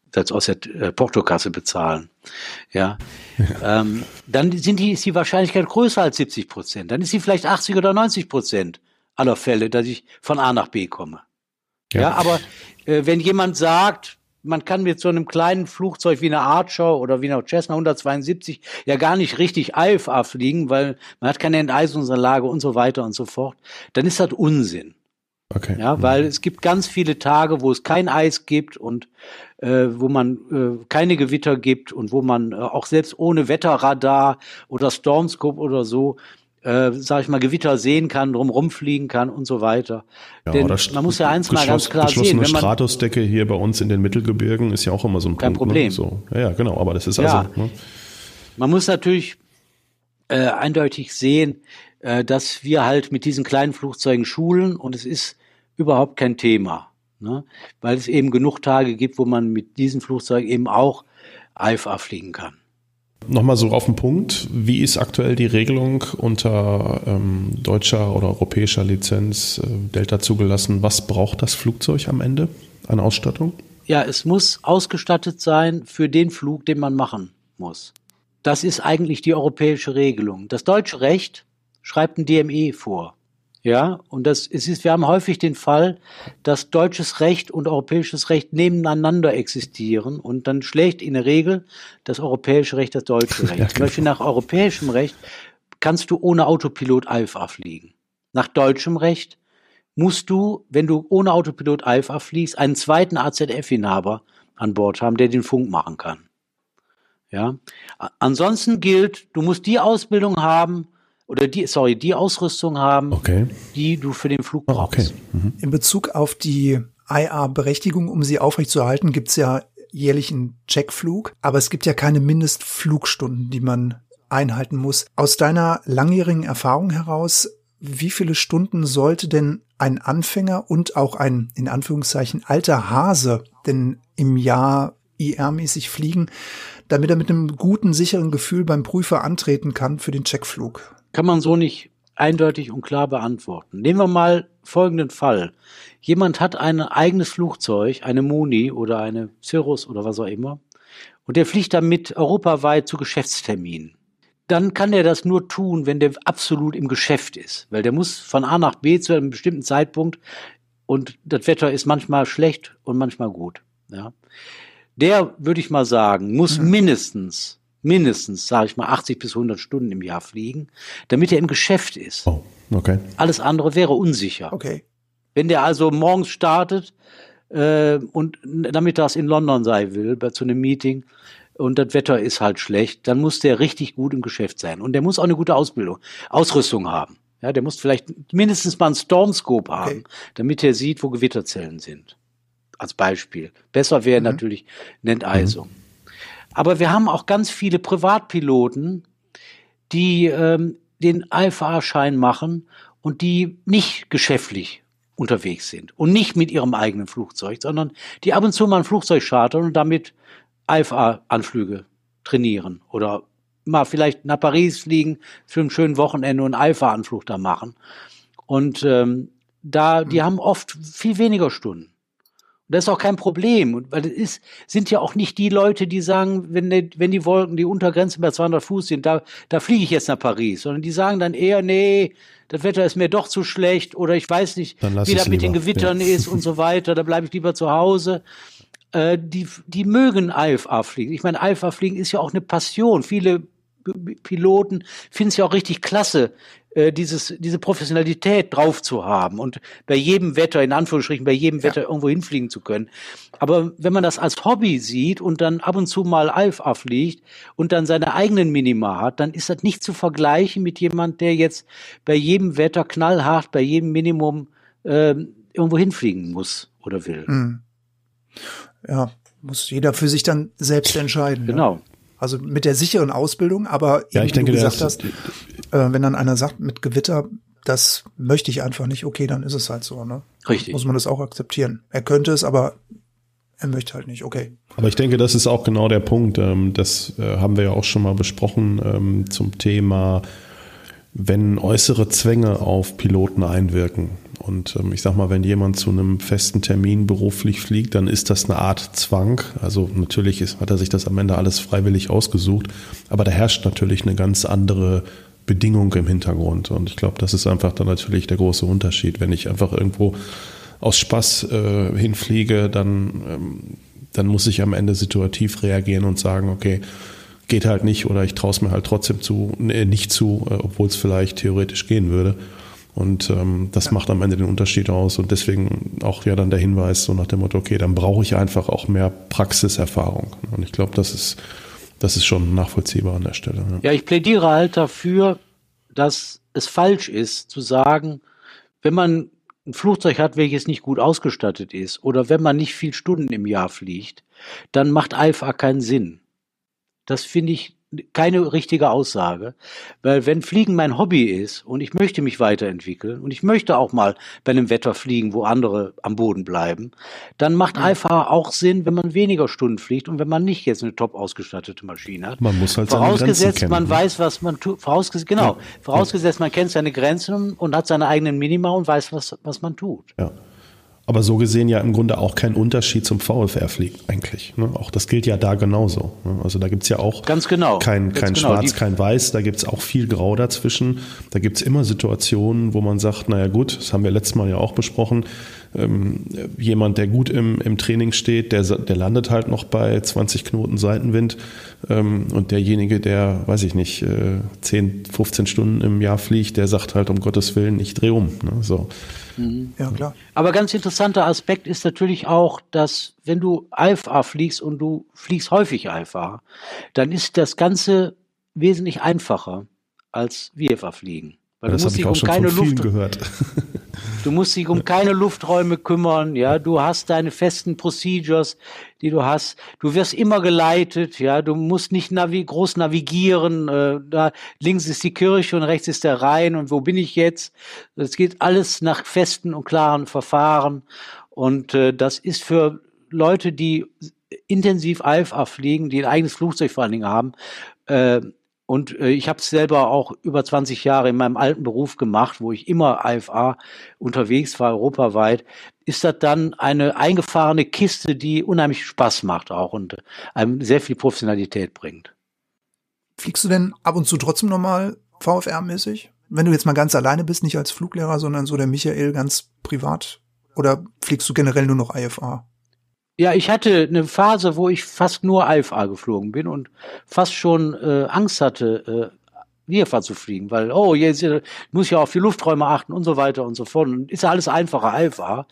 das aus der äh, Portokasse bezahlen. Ja, ähm, dann sind die, ist die Wahrscheinlichkeit größer als 70 Prozent. Dann ist sie vielleicht 80 oder 90 Prozent aller Fälle, dass ich von A nach B komme. Ja, ja aber äh, wenn jemand sagt, man kann mit so einem kleinen Flugzeug wie einer Archer oder wie einer Cessna 172 ja gar nicht richtig IFA fliegen, weil man hat keine Enteisungsanlage und so weiter und so fort. Dann ist das Unsinn. Okay. Ja, weil mhm. es gibt ganz viele Tage, wo es kein Eis gibt und äh, wo man äh, keine Gewitter gibt und wo man äh, auch selbst ohne Wetterradar oder Stormscope oder so äh, sag ich mal, Gewitter sehen kann, drumherum fliegen kann und so weiter. Ja, Denn man muss ja eins mal ganz klar sehen. Wenn man, Stratusdecke hier bei uns in den Mittelgebirgen ist ja auch immer so ein kein Punkt. Kein Problem. Ne? So. Ja, ja, genau, aber das ist ja. also. Ne? Man muss natürlich äh, eindeutig sehen, äh, dass wir halt mit diesen kleinen Flugzeugen schulen und es ist überhaupt kein Thema. Ne? Weil es eben genug Tage gibt, wo man mit diesen Flugzeugen eben auch IFA fliegen kann. Nochmal so auf den Punkt, wie ist aktuell die Regelung unter ähm, deutscher oder europäischer Lizenz äh, Delta zugelassen? Was braucht das Flugzeug am Ende an Ausstattung? Ja, es muss ausgestattet sein für den Flug, den man machen muss. Das ist eigentlich die europäische Regelung. Das deutsche Recht schreibt ein DME vor. Ja, und das es ist, wir haben häufig den Fall, dass deutsches Recht und europäisches Recht nebeneinander existieren und dann schlägt in der Regel das europäische Recht das deutsche [LAUGHS] Recht. Ja, Zum Beispiel genau. nach europäischem Recht kannst du ohne Autopilot IFA fliegen. Nach deutschem Recht musst du, wenn du ohne Autopilot IFA fliegst, einen zweiten AZF-Inhaber an Bord haben, der den Funk machen kann. Ja. Ansonsten gilt, du musst die Ausbildung haben, oder die, sorry, die Ausrüstung haben, okay. die du für den Flug brauchst. Okay. Mhm. In Bezug auf die IA-Berechtigung, um sie aufrechtzuerhalten, gibt es ja jährlich einen Checkflug, aber es gibt ja keine Mindestflugstunden, die man einhalten muss. Aus deiner langjährigen Erfahrung heraus, wie viele Stunden sollte denn ein Anfänger und auch ein, in Anführungszeichen, alter Hase denn im Jahr IR-mäßig fliegen, damit er mit einem guten, sicheren Gefühl beim Prüfer antreten kann für den Checkflug? Kann man so nicht eindeutig und klar beantworten. Nehmen wir mal folgenden Fall. Jemand hat ein eigenes Flugzeug, eine Moni oder eine Cirrus oder was auch immer, und der fliegt damit europaweit zu Geschäftsterminen. Dann kann er das nur tun, wenn der absolut im Geschäft ist, weil der muss von A nach B zu einem bestimmten Zeitpunkt und das Wetter ist manchmal schlecht und manchmal gut. Ja. Der, würde ich mal sagen, muss mhm. mindestens mindestens, sage ich mal, 80 bis 100 Stunden im Jahr fliegen, damit er im Geschäft ist. Oh, okay. Alles andere wäre unsicher. Okay. Wenn der also morgens startet äh, und damit das in London sei will, bei, zu einem Meeting, und das Wetter ist halt schlecht, dann muss der richtig gut im Geschäft sein. Und der muss auch eine gute Ausbildung, Ausrüstung haben. Ja, der muss vielleicht mindestens mal einen Stormscope haben, okay. damit er sieht, wo Gewitterzellen sind. Als Beispiel. Besser wäre mhm. natürlich eine Enteisung. Mhm. Aber wir haben auch ganz viele Privatpiloten, die ähm, den IFA-Schein machen und die nicht geschäftlich unterwegs sind und nicht mit ihrem eigenen Flugzeug, sondern die ab und zu mal ein Flugzeug chartern und damit IFA-Anflüge trainieren oder mal vielleicht nach Paris fliegen für einen schönen Wochenende und einen IFA-Anflug da machen. Und ähm, da, die hm. haben oft viel weniger Stunden. Und das ist auch kein Problem, weil es ist, sind ja auch nicht die Leute, die sagen, wenn die, wenn die Wolken, die Untergrenze bei 200 Fuß sind, da, da fliege ich jetzt nach Paris, sondern die sagen dann eher, nee, das Wetter ist mir doch zu schlecht oder ich weiß nicht, wie das mit den Gewittern ja. ist und so weiter, da bleibe ich lieber zu Hause. Äh, die, die mögen IFA fliegen. Ich meine, IFA fliegen ist ja auch eine Passion. Viele Piloten finden es ja auch richtig klasse, äh, dieses, diese Professionalität drauf zu haben und bei jedem Wetter, in Anführungsstrichen, bei jedem Wetter ja. irgendwo hinfliegen zu können. Aber wenn man das als Hobby sieht und dann ab und zu mal IFA fliegt und dann seine eigenen Minima hat, dann ist das nicht zu vergleichen mit jemand, der jetzt bei jedem Wetter knallhart, bei jedem Minimum äh, irgendwo hinfliegen muss oder will. Mhm. Ja, muss jeder für sich dann selbst entscheiden. Genau. Ja. Also mit der sicheren Ausbildung, aber ja, ich denke, du gesagt hast, äh, wenn dann einer sagt mit Gewitter, das möchte ich einfach nicht, okay, dann ist es halt so, ne? Richtig. Muss man das auch akzeptieren. Er könnte es, aber er möchte halt nicht, okay. Aber ich denke, das ist auch genau der Punkt. Ähm, das äh, haben wir ja auch schon mal besprochen ähm, zum Thema, wenn äußere Zwänge auf Piloten einwirken. Und ähm, ich sag mal, wenn jemand zu einem festen Termin beruflich fliegt, dann ist das eine Art Zwang. Also natürlich ist, hat er sich das am Ende alles freiwillig ausgesucht, aber da herrscht natürlich eine ganz andere Bedingung im Hintergrund. Und ich glaube, das ist einfach dann natürlich der große Unterschied. Wenn ich einfach irgendwo aus Spaß äh, hinfliege, dann, ähm, dann muss ich am Ende situativ reagieren und sagen, okay, geht halt nicht oder ich traue es mir halt trotzdem zu, äh, nicht zu, äh, obwohl es vielleicht theoretisch gehen würde. Und ähm, das ja. macht am Ende den Unterschied aus. Und deswegen auch ja dann der Hinweis so nach dem Motto, okay, dann brauche ich einfach auch mehr Praxiserfahrung. Und ich glaube, das ist, das ist schon nachvollziehbar an der Stelle. Ja. ja, ich plädiere halt dafür, dass es falsch ist zu sagen, wenn man ein Flugzeug hat, welches nicht gut ausgestattet ist, oder wenn man nicht viel Stunden im Jahr fliegt, dann macht IFA keinen Sinn. Das finde ich keine richtige Aussage, weil wenn Fliegen mein Hobby ist und ich möchte mich weiterentwickeln und ich möchte auch mal bei einem Wetter fliegen, wo andere am Boden bleiben, dann macht Alpha auch Sinn, wenn man weniger Stunden fliegt und wenn man nicht jetzt eine top ausgestattete Maschine hat. Man muss halt vorausgesetzt, kennen, man ne? weiß, was man tut. Vorausgesetzt, genau. Ja. Vorausgesetzt, man kennt seine Grenzen und hat seine eigenen Minima und weiß, was was man tut. Ja. Aber so gesehen ja im Grunde auch kein Unterschied zum VFR-Fliegen eigentlich. Ne? Auch das gilt ja da genauso. Ne? Also da gibt's ja auch Ganz genau. kein, kein genau. Schwarz, Die kein Weiß, da gibt's auch viel Grau dazwischen. Da gibt's immer Situationen, wo man sagt, naja gut, das haben wir letztes Mal ja auch besprochen, ähm, jemand, der gut im, im Training steht, der, der landet halt noch bei 20 Knoten Seitenwind ähm, und derjenige, der, weiß ich nicht, äh, 10, 15 Stunden im Jahr fliegt, der sagt halt um Gottes Willen, ich drehe um. Ne? So. Mhm. Ja, klar. Aber ganz interessanter Aspekt ist natürlich auch, dass wenn du IFA fliegst und du fliegst häufig IFA, dann ist das Ganze wesentlich einfacher als VFA fliegen. Weil das habe ich auch um schon von Luft gehört. [LAUGHS] Du musst dich um keine Lufträume kümmern, ja. Du hast deine festen Procedures, die du hast. Du wirst immer geleitet, ja. Du musst nicht navi groß navigieren. Äh, da links ist die Kirche und rechts ist der Rhein und wo bin ich jetzt? Es geht alles nach festen und klaren Verfahren und äh, das ist für Leute, die intensiv IFA fliegen, die ein eigenes Flugzeug vor allen Dingen haben, äh, und äh, ich habe es selber auch über 20 Jahre in meinem alten Beruf gemacht, wo ich immer IFA unterwegs war, europaweit. Ist das dann eine eingefahrene Kiste, die unheimlich Spaß macht auch und einem sehr viel Professionalität bringt. Fliegst du denn ab und zu trotzdem nochmal VFR-mäßig? Wenn du jetzt mal ganz alleine bist, nicht als Fluglehrer, sondern so der Michael ganz privat? Oder fliegst du generell nur noch IFA? Ja, ich hatte eine Phase, wo ich fast nur IFA geflogen bin und fast schon äh, Angst hatte, äh, VFA zu fliegen, weil, oh, jetzt äh, muss ich ja auf die Lufträume achten und so weiter und so fort. Und ist ja alles einfacher, IFA.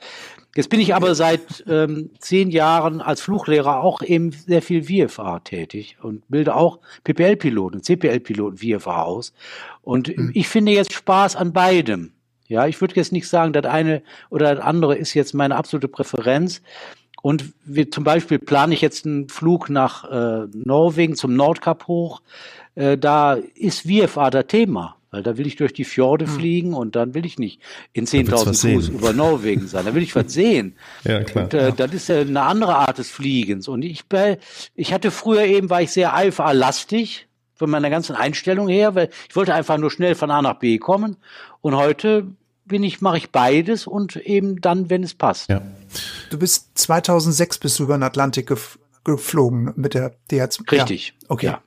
Jetzt bin ich aber seit ähm, zehn Jahren als Fluglehrer auch eben sehr viel VFA tätig und bilde auch PPL-Piloten, CPL-Piloten VFA aus. Und mhm. ich finde jetzt Spaß an beidem. Ja, ich würde jetzt nicht sagen, das eine oder das andere ist jetzt meine absolute Präferenz. Und wir, zum Beispiel plane ich jetzt einen Flug nach äh, Norwegen zum Nordkap hoch. Äh, da ist VFA das Thema. Weil da will ich durch die Fjorde hm. fliegen und dann will ich nicht in 10.000 Fuß über Norwegen sein. Da will ich was [LAUGHS] sehen. ja, klar. Und äh, das ist äh, eine andere Art des Fliegens. Und ich, äh, ich hatte früher eben, war ich sehr IFA-lastig von meiner ganzen Einstellung her, weil ich wollte einfach nur schnell von A nach B kommen. Und heute bin ich, mache ich beides und eben dann, wenn es passt. Ja. Du bist 2006 bist du über den Atlantik gef geflogen mit der DHZ. Richtig. Ja, okay. Ja.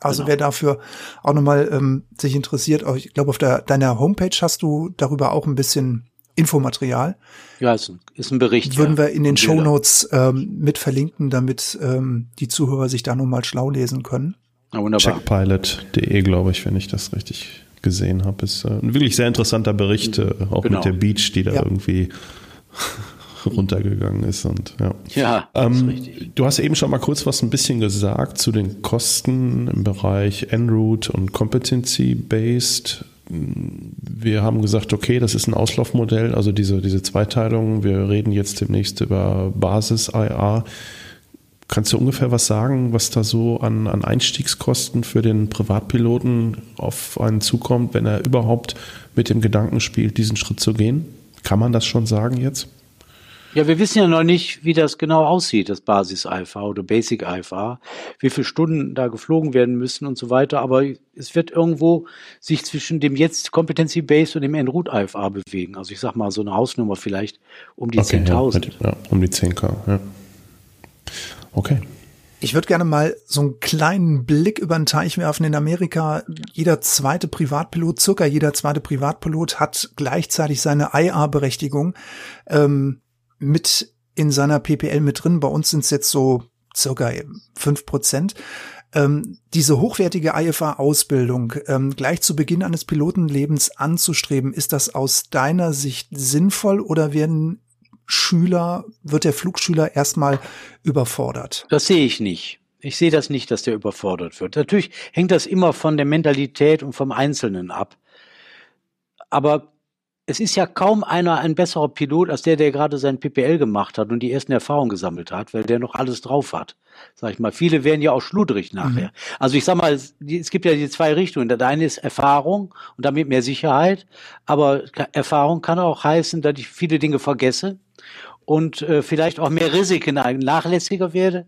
Also genau. wer dafür auch nochmal ähm, sich interessiert, ich glaube auf der, deiner Homepage hast du darüber auch ein bisschen Infomaterial. Ja, ist ein, ist ein Bericht. Würden ja, wir in den Show Notes ähm, mit verlinken, damit ähm, die Zuhörer sich da nochmal schlau lesen können. Ja, wunderbar. Checkpilot.de, glaube ich, wenn ich das richtig gesehen habe. Ist äh, ein wirklich sehr interessanter Bericht, äh, auch genau. mit der Beach, die da ja. irgendwie [LAUGHS] runtergegangen ist und ja. Ja. Ähm, du hast eben schon mal kurz was ein bisschen gesagt zu den Kosten im Bereich En-Route und Competency-Based. Wir haben gesagt, okay, das ist ein Auslaufmodell, also diese, diese Zweiteilung. Wir reden jetzt demnächst über Basis-IA. Kannst du ungefähr was sagen, was da so an, an Einstiegskosten für den Privatpiloten auf einen zukommt, wenn er überhaupt mit dem Gedanken spielt, diesen Schritt zu gehen? Kann man das schon sagen jetzt? Ja, wir wissen ja noch nicht, wie das genau aussieht, das Basis-IFA oder Basic-IFA, wie viele Stunden da geflogen werden müssen und so weiter. Aber es wird irgendwo sich zwischen dem jetzt Competency-Based und dem En-Route-IFA bewegen. Also ich sag mal so eine Hausnummer vielleicht um die okay, 10.000. Ja, ja, um die 10k, ja. Okay. Ich würde gerne mal so einen kleinen Blick über den Teich werfen. In Amerika, jeder zweite Privatpilot, circa jeder zweite Privatpilot hat gleichzeitig seine IA-Berechtigung ähm, mit in seiner PPL mit drin. Bei uns sind es jetzt so circa fünf Prozent. Ähm, diese hochwertige IFA-Ausbildung ähm, gleich zu Beginn eines Pilotenlebens anzustreben, ist das aus deiner Sicht sinnvoll oder werden Schüler, wird der Flugschüler erstmal überfordert? Das sehe ich nicht. Ich sehe das nicht, dass der überfordert wird. Natürlich hängt das immer von der Mentalität und vom Einzelnen ab. Aber es ist ja kaum einer ein besserer Pilot als der, der gerade sein PPL gemacht hat und die ersten Erfahrungen gesammelt hat, weil der noch alles drauf hat. Sag ich mal. Viele werden ja auch schludrig nachher. Mhm. Also ich sag mal, es gibt ja die zwei Richtungen. Der eine ist Erfahrung und damit mehr Sicherheit. Aber Erfahrung kann auch heißen, dass ich viele Dinge vergesse und äh, vielleicht auch mehr Risiken nachlässiger werde.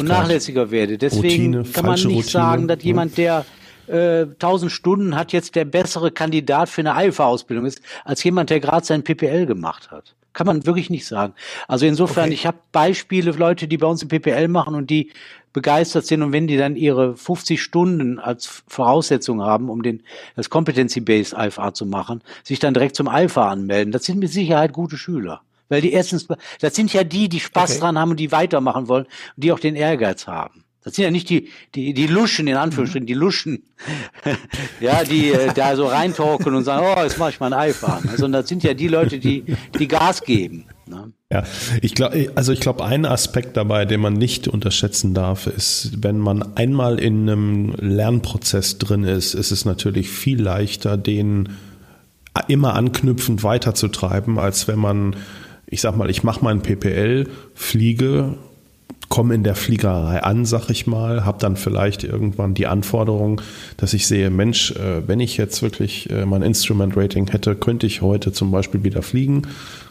Und nachlässiger werde. Deswegen Routine, kann man nicht Routine, sagen, dass jemand, der äh, 1000 Stunden hat jetzt der bessere Kandidat für eine Alpha-Ausbildung ist, als jemand, der gerade sein PPL gemacht hat. Kann man wirklich nicht sagen. Also insofern, okay. ich habe Beispiele, Leute, die bei uns im PPL machen und die begeistert sind und wenn die dann ihre 50 Stunden als Voraussetzung haben, um den, das Competency-Based Alpha zu machen, sich dann direkt zum Alpha anmelden. Das sind mit Sicherheit gute Schüler. Weil die erstens, das sind ja die, die Spaß okay. dran haben und die weitermachen wollen und die auch den Ehrgeiz haben. Das sind ja nicht die, die, die Luschen, in Anführungsstrichen, die Luschen, [LAUGHS] ja, die äh, da so reintalken und sagen, oh, jetzt mache ich mal ein Eifahren. Sondern das sind ja die Leute, die, die Gas geben. Ne? Ja, ich glaube, also ich glaube, ein Aspekt dabei, den man nicht unterschätzen darf, ist, wenn man einmal in einem Lernprozess drin ist, ist es natürlich viel leichter, den immer anknüpfend weiterzutreiben, als wenn man, ich sag mal, ich mache mein PPL, fliege komme in der Fliegerei an, sag ich mal, habe dann vielleicht irgendwann die Anforderung, dass ich sehe, Mensch, äh, wenn ich jetzt wirklich äh, mein Instrument Rating hätte, könnte ich heute zum Beispiel wieder fliegen,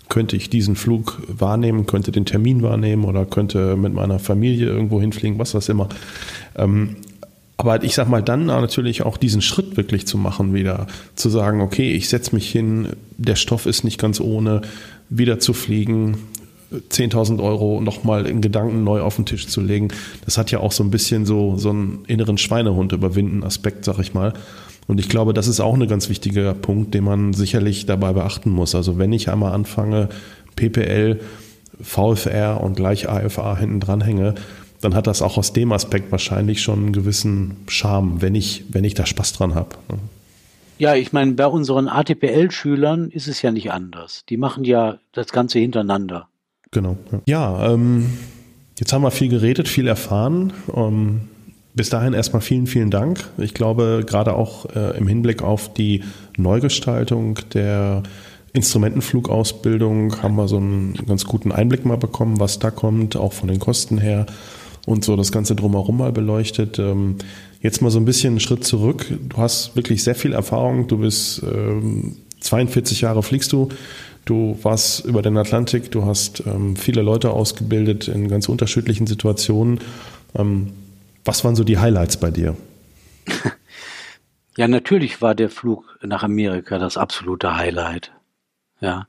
könnte ich diesen Flug wahrnehmen, könnte den Termin wahrnehmen? Oder könnte mit meiner Familie irgendwo hinfliegen, was was immer. Ähm, aber ich sag mal, dann natürlich auch diesen Schritt wirklich zu machen, wieder. Zu sagen, okay, ich setze mich hin, der Stoff ist nicht ganz ohne, wieder zu fliegen, 10.000 Euro nochmal in Gedanken neu auf den Tisch zu legen, das hat ja auch so ein bisschen so, so einen inneren Schweinehund überwinden Aspekt, sag ich mal. Und ich glaube, das ist auch ein ganz wichtiger Punkt, den man sicherlich dabei beachten muss. Also wenn ich einmal anfange, PPL, VFR und gleich AFA hinten dran hänge, dann hat das auch aus dem Aspekt wahrscheinlich schon einen gewissen Charme, wenn ich, wenn ich da Spaß dran habe. Ja, ich meine, bei unseren ATPL-Schülern ist es ja nicht anders. Die machen ja das Ganze hintereinander. Genau. Ja, ähm, jetzt haben wir viel geredet, viel erfahren. Ähm, bis dahin erstmal vielen, vielen Dank. Ich glaube, gerade auch äh, im Hinblick auf die Neugestaltung der Instrumentenflugausbildung haben wir so einen ganz guten Einblick mal bekommen, was da kommt, auch von den Kosten her und so das Ganze drumherum mal beleuchtet. Ähm, jetzt mal so ein bisschen einen Schritt zurück. Du hast wirklich sehr viel Erfahrung. Du bist ähm, 42 Jahre fliegst du. Du warst über den Atlantik, du hast ähm, viele Leute ausgebildet in ganz unterschiedlichen Situationen. Ähm, was waren so die Highlights bei dir? [LAUGHS] Ja, natürlich war der Flug nach Amerika das absolute Highlight. Ja,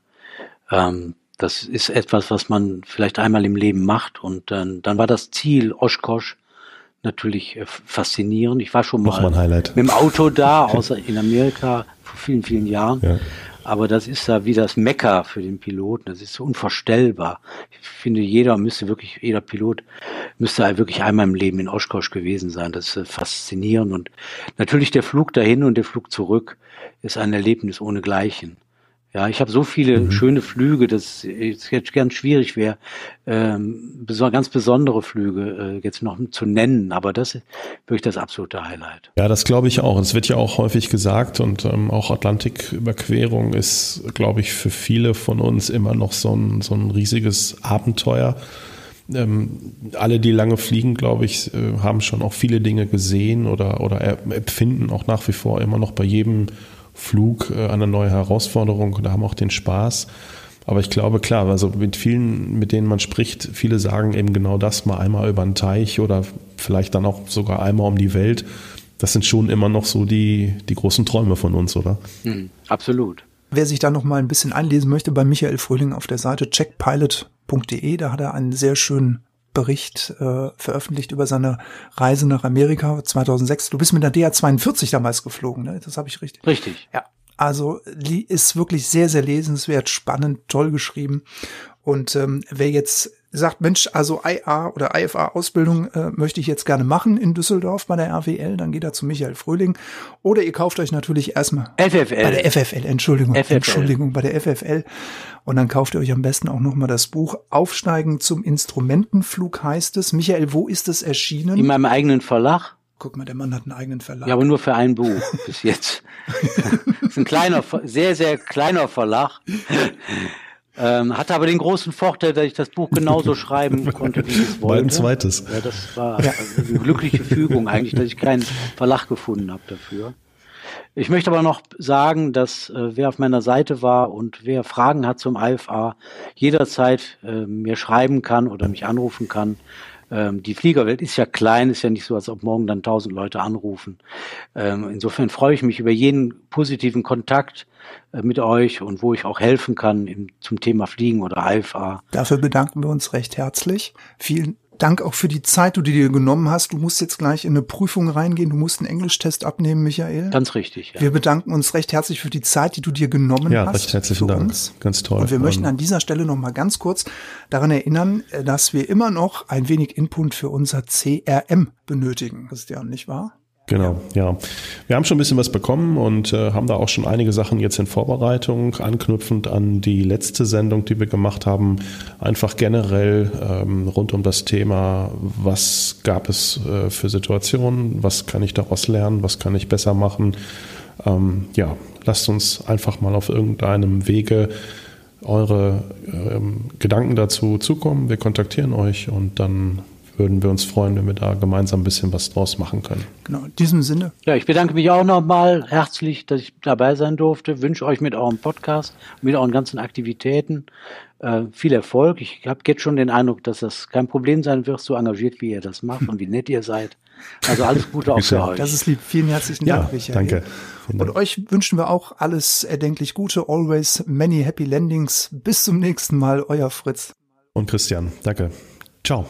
ähm, das ist etwas, was man vielleicht einmal im Leben macht und dann, dann war das Ziel Oshkosh natürlich äh, faszinierend. Ich war schon mal, mal mit dem Auto da, [LAUGHS] außer in Amerika vor vielen, vielen Jahren. Ja. Aber das ist da wie das Mecker für den Piloten. Das ist unvorstellbar. Ich finde, jeder müsste wirklich, jeder Pilot müsste halt wirklich einmal im Leben in Oshkosh gewesen sein. Das ist äh, faszinierend. Und natürlich der Flug dahin und der Flug zurück ist ein Erlebnis ohnegleichen. Ja, ich habe so viele mhm. schöne Flüge, dass es jetzt ganz schwierig wäre, ähm, ganz besondere Flüge äh, jetzt noch zu nennen, aber das ist wirklich das absolute Highlight. Ja, das glaube ich auch. Es wird ja auch häufig gesagt und ähm, auch Atlantiküberquerung ist, glaube ich, für viele von uns immer noch so ein, so ein riesiges Abenteuer. Ähm, alle, die lange fliegen, glaube ich, äh, haben schon auch viele Dinge gesehen oder, oder empfinden auch nach wie vor immer noch bei jedem Flug äh, eine neue Herausforderung und haben auch den Spaß. Aber ich glaube, klar, also mit vielen, mit denen man spricht, viele sagen eben genau das, mal einmal über einen Teich oder vielleicht dann auch sogar einmal um die Welt. Das sind schon immer noch so die, die großen Träume von uns, oder? Mhm, absolut. Wer sich da noch mal ein bisschen einlesen möchte, bei Michael Fröhling auf der Seite checkpilot.de, da hat er einen sehr schönen Bericht äh, veröffentlicht über seine Reise nach Amerika 2006. Du bist mit der DA42 damals geflogen, ne? Das habe ich richtig. Richtig. Ja. Also ist wirklich sehr, sehr lesenswert, spannend, toll geschrieben. Und ähm, wer jetzt sagt, Mensch, also IA oder IFA-Ausbildung äh, möchte ich jetzt gerne machen in Düsseldorf bei der RWL, dann geht er zu Michael Fröhling. Oder ihr kauft euch natürlich erstmal FFL. Bei der FFL, Entschuldigung, FFL. Entschuldigung, bei der FFL. Und dann kauft ihr euch am besten auch nochmal das Buch Aufsteigen zum Instrumentenflug heißt es. Michael, wo ist es erschienen? In meinem eigenen Verlag. Guck mal, der Mann hat einen eigenen Verlag. Ja, aber nur für ein Buch bis jetzt. [LAUGHS] das ist ein kleiner, sehr, sehr kleiner Verlag. Ähm, hatte aber den großen Vorteil, dass ich das Buch genauso [LAUGHS] schreiben konnte, wie ich es wollte. Ein zweites. Ja, das war ja. eine glückliche Fügung eigentlich, dass ich keinen Verlag gefunden habe dafür. Ich möchte aber noch sagen, dass äh, wer auf meiner Seite war und wer Fragen hat zum IFA, jederzeit äh, mir schreiben kann oder mich anrufen kann. Ähm, die Fliegerwelt ist ja klein, ist ja nicht so, als ob morgen dann tausend Leute anrufen. Ähm, insofern freue ich mich über jeden positiven Kontakt mit euch und wo ich auch helfen kann im, zum Thema Fliegen oder IFA. Dafür bedanken wir uns recht herzlich. Vielen Dank auch für die Zeit, die du dir genommen hast. Du musst jetzt gleich in eine Prüfung reingehen. Du musst einen Englischtest abnehmen, Michael. Ganz richtig. Ja. Wir bedanken uns recht herzlich für die Zeit, die du dir genommen ja, hast. Ja, recht herzlichen Dank. Uns. Ganz toll. Und wir möchten an dieser Stelle noch mal ganz kurz daran erinnern, äh, dass wir immer noch ein wenig Input für unser CRM benötigen. Christian, nicht wahr? Genau, ja. Wir haben schon ein bisschen was bekommen und äh, haben da auch schon einige Sachen jetzt in Vorbereitung, anknüpfend an die letzte Sendung, die wir gemacht haben, einfach generell ähm, rund um das Thema, was gab es äh, für Situationen, was kann ich daraus lernen, was kann ich besser machen. Ähm, ja, lasst uns einfach mal auf irgendeinem Wege eure ähm, Gedanken dazu zukommen. Wir kontaktieren euch und dann würden wir uns freuen, wenn wir da gemeinsam ein bisschen was draus machen können. Genau, in diesem Sinne. Ja, ich bedanke mich auch nochmal herzlich, dass ich dabei sein durfte. Wünsche euch mit eurem Podcast, mit euren ganzen Aktivitäten äh, viel Erfolg. Ich habe jetzt schon den Eindruck, dass das kein Problem sein wird, so engagiert, wie ihr das macht und wie nett ihr seid. Also alles Gute auch für euch. Das ist lieb. Vielen herzlichen Dank, ja, Michael. Danke. Und euch wünschen wir auch alles erdenklich Gute. Always many happy landings. Bis zum nächsten Mal. Euer Fritz. Und Christian. Danke. Ciao.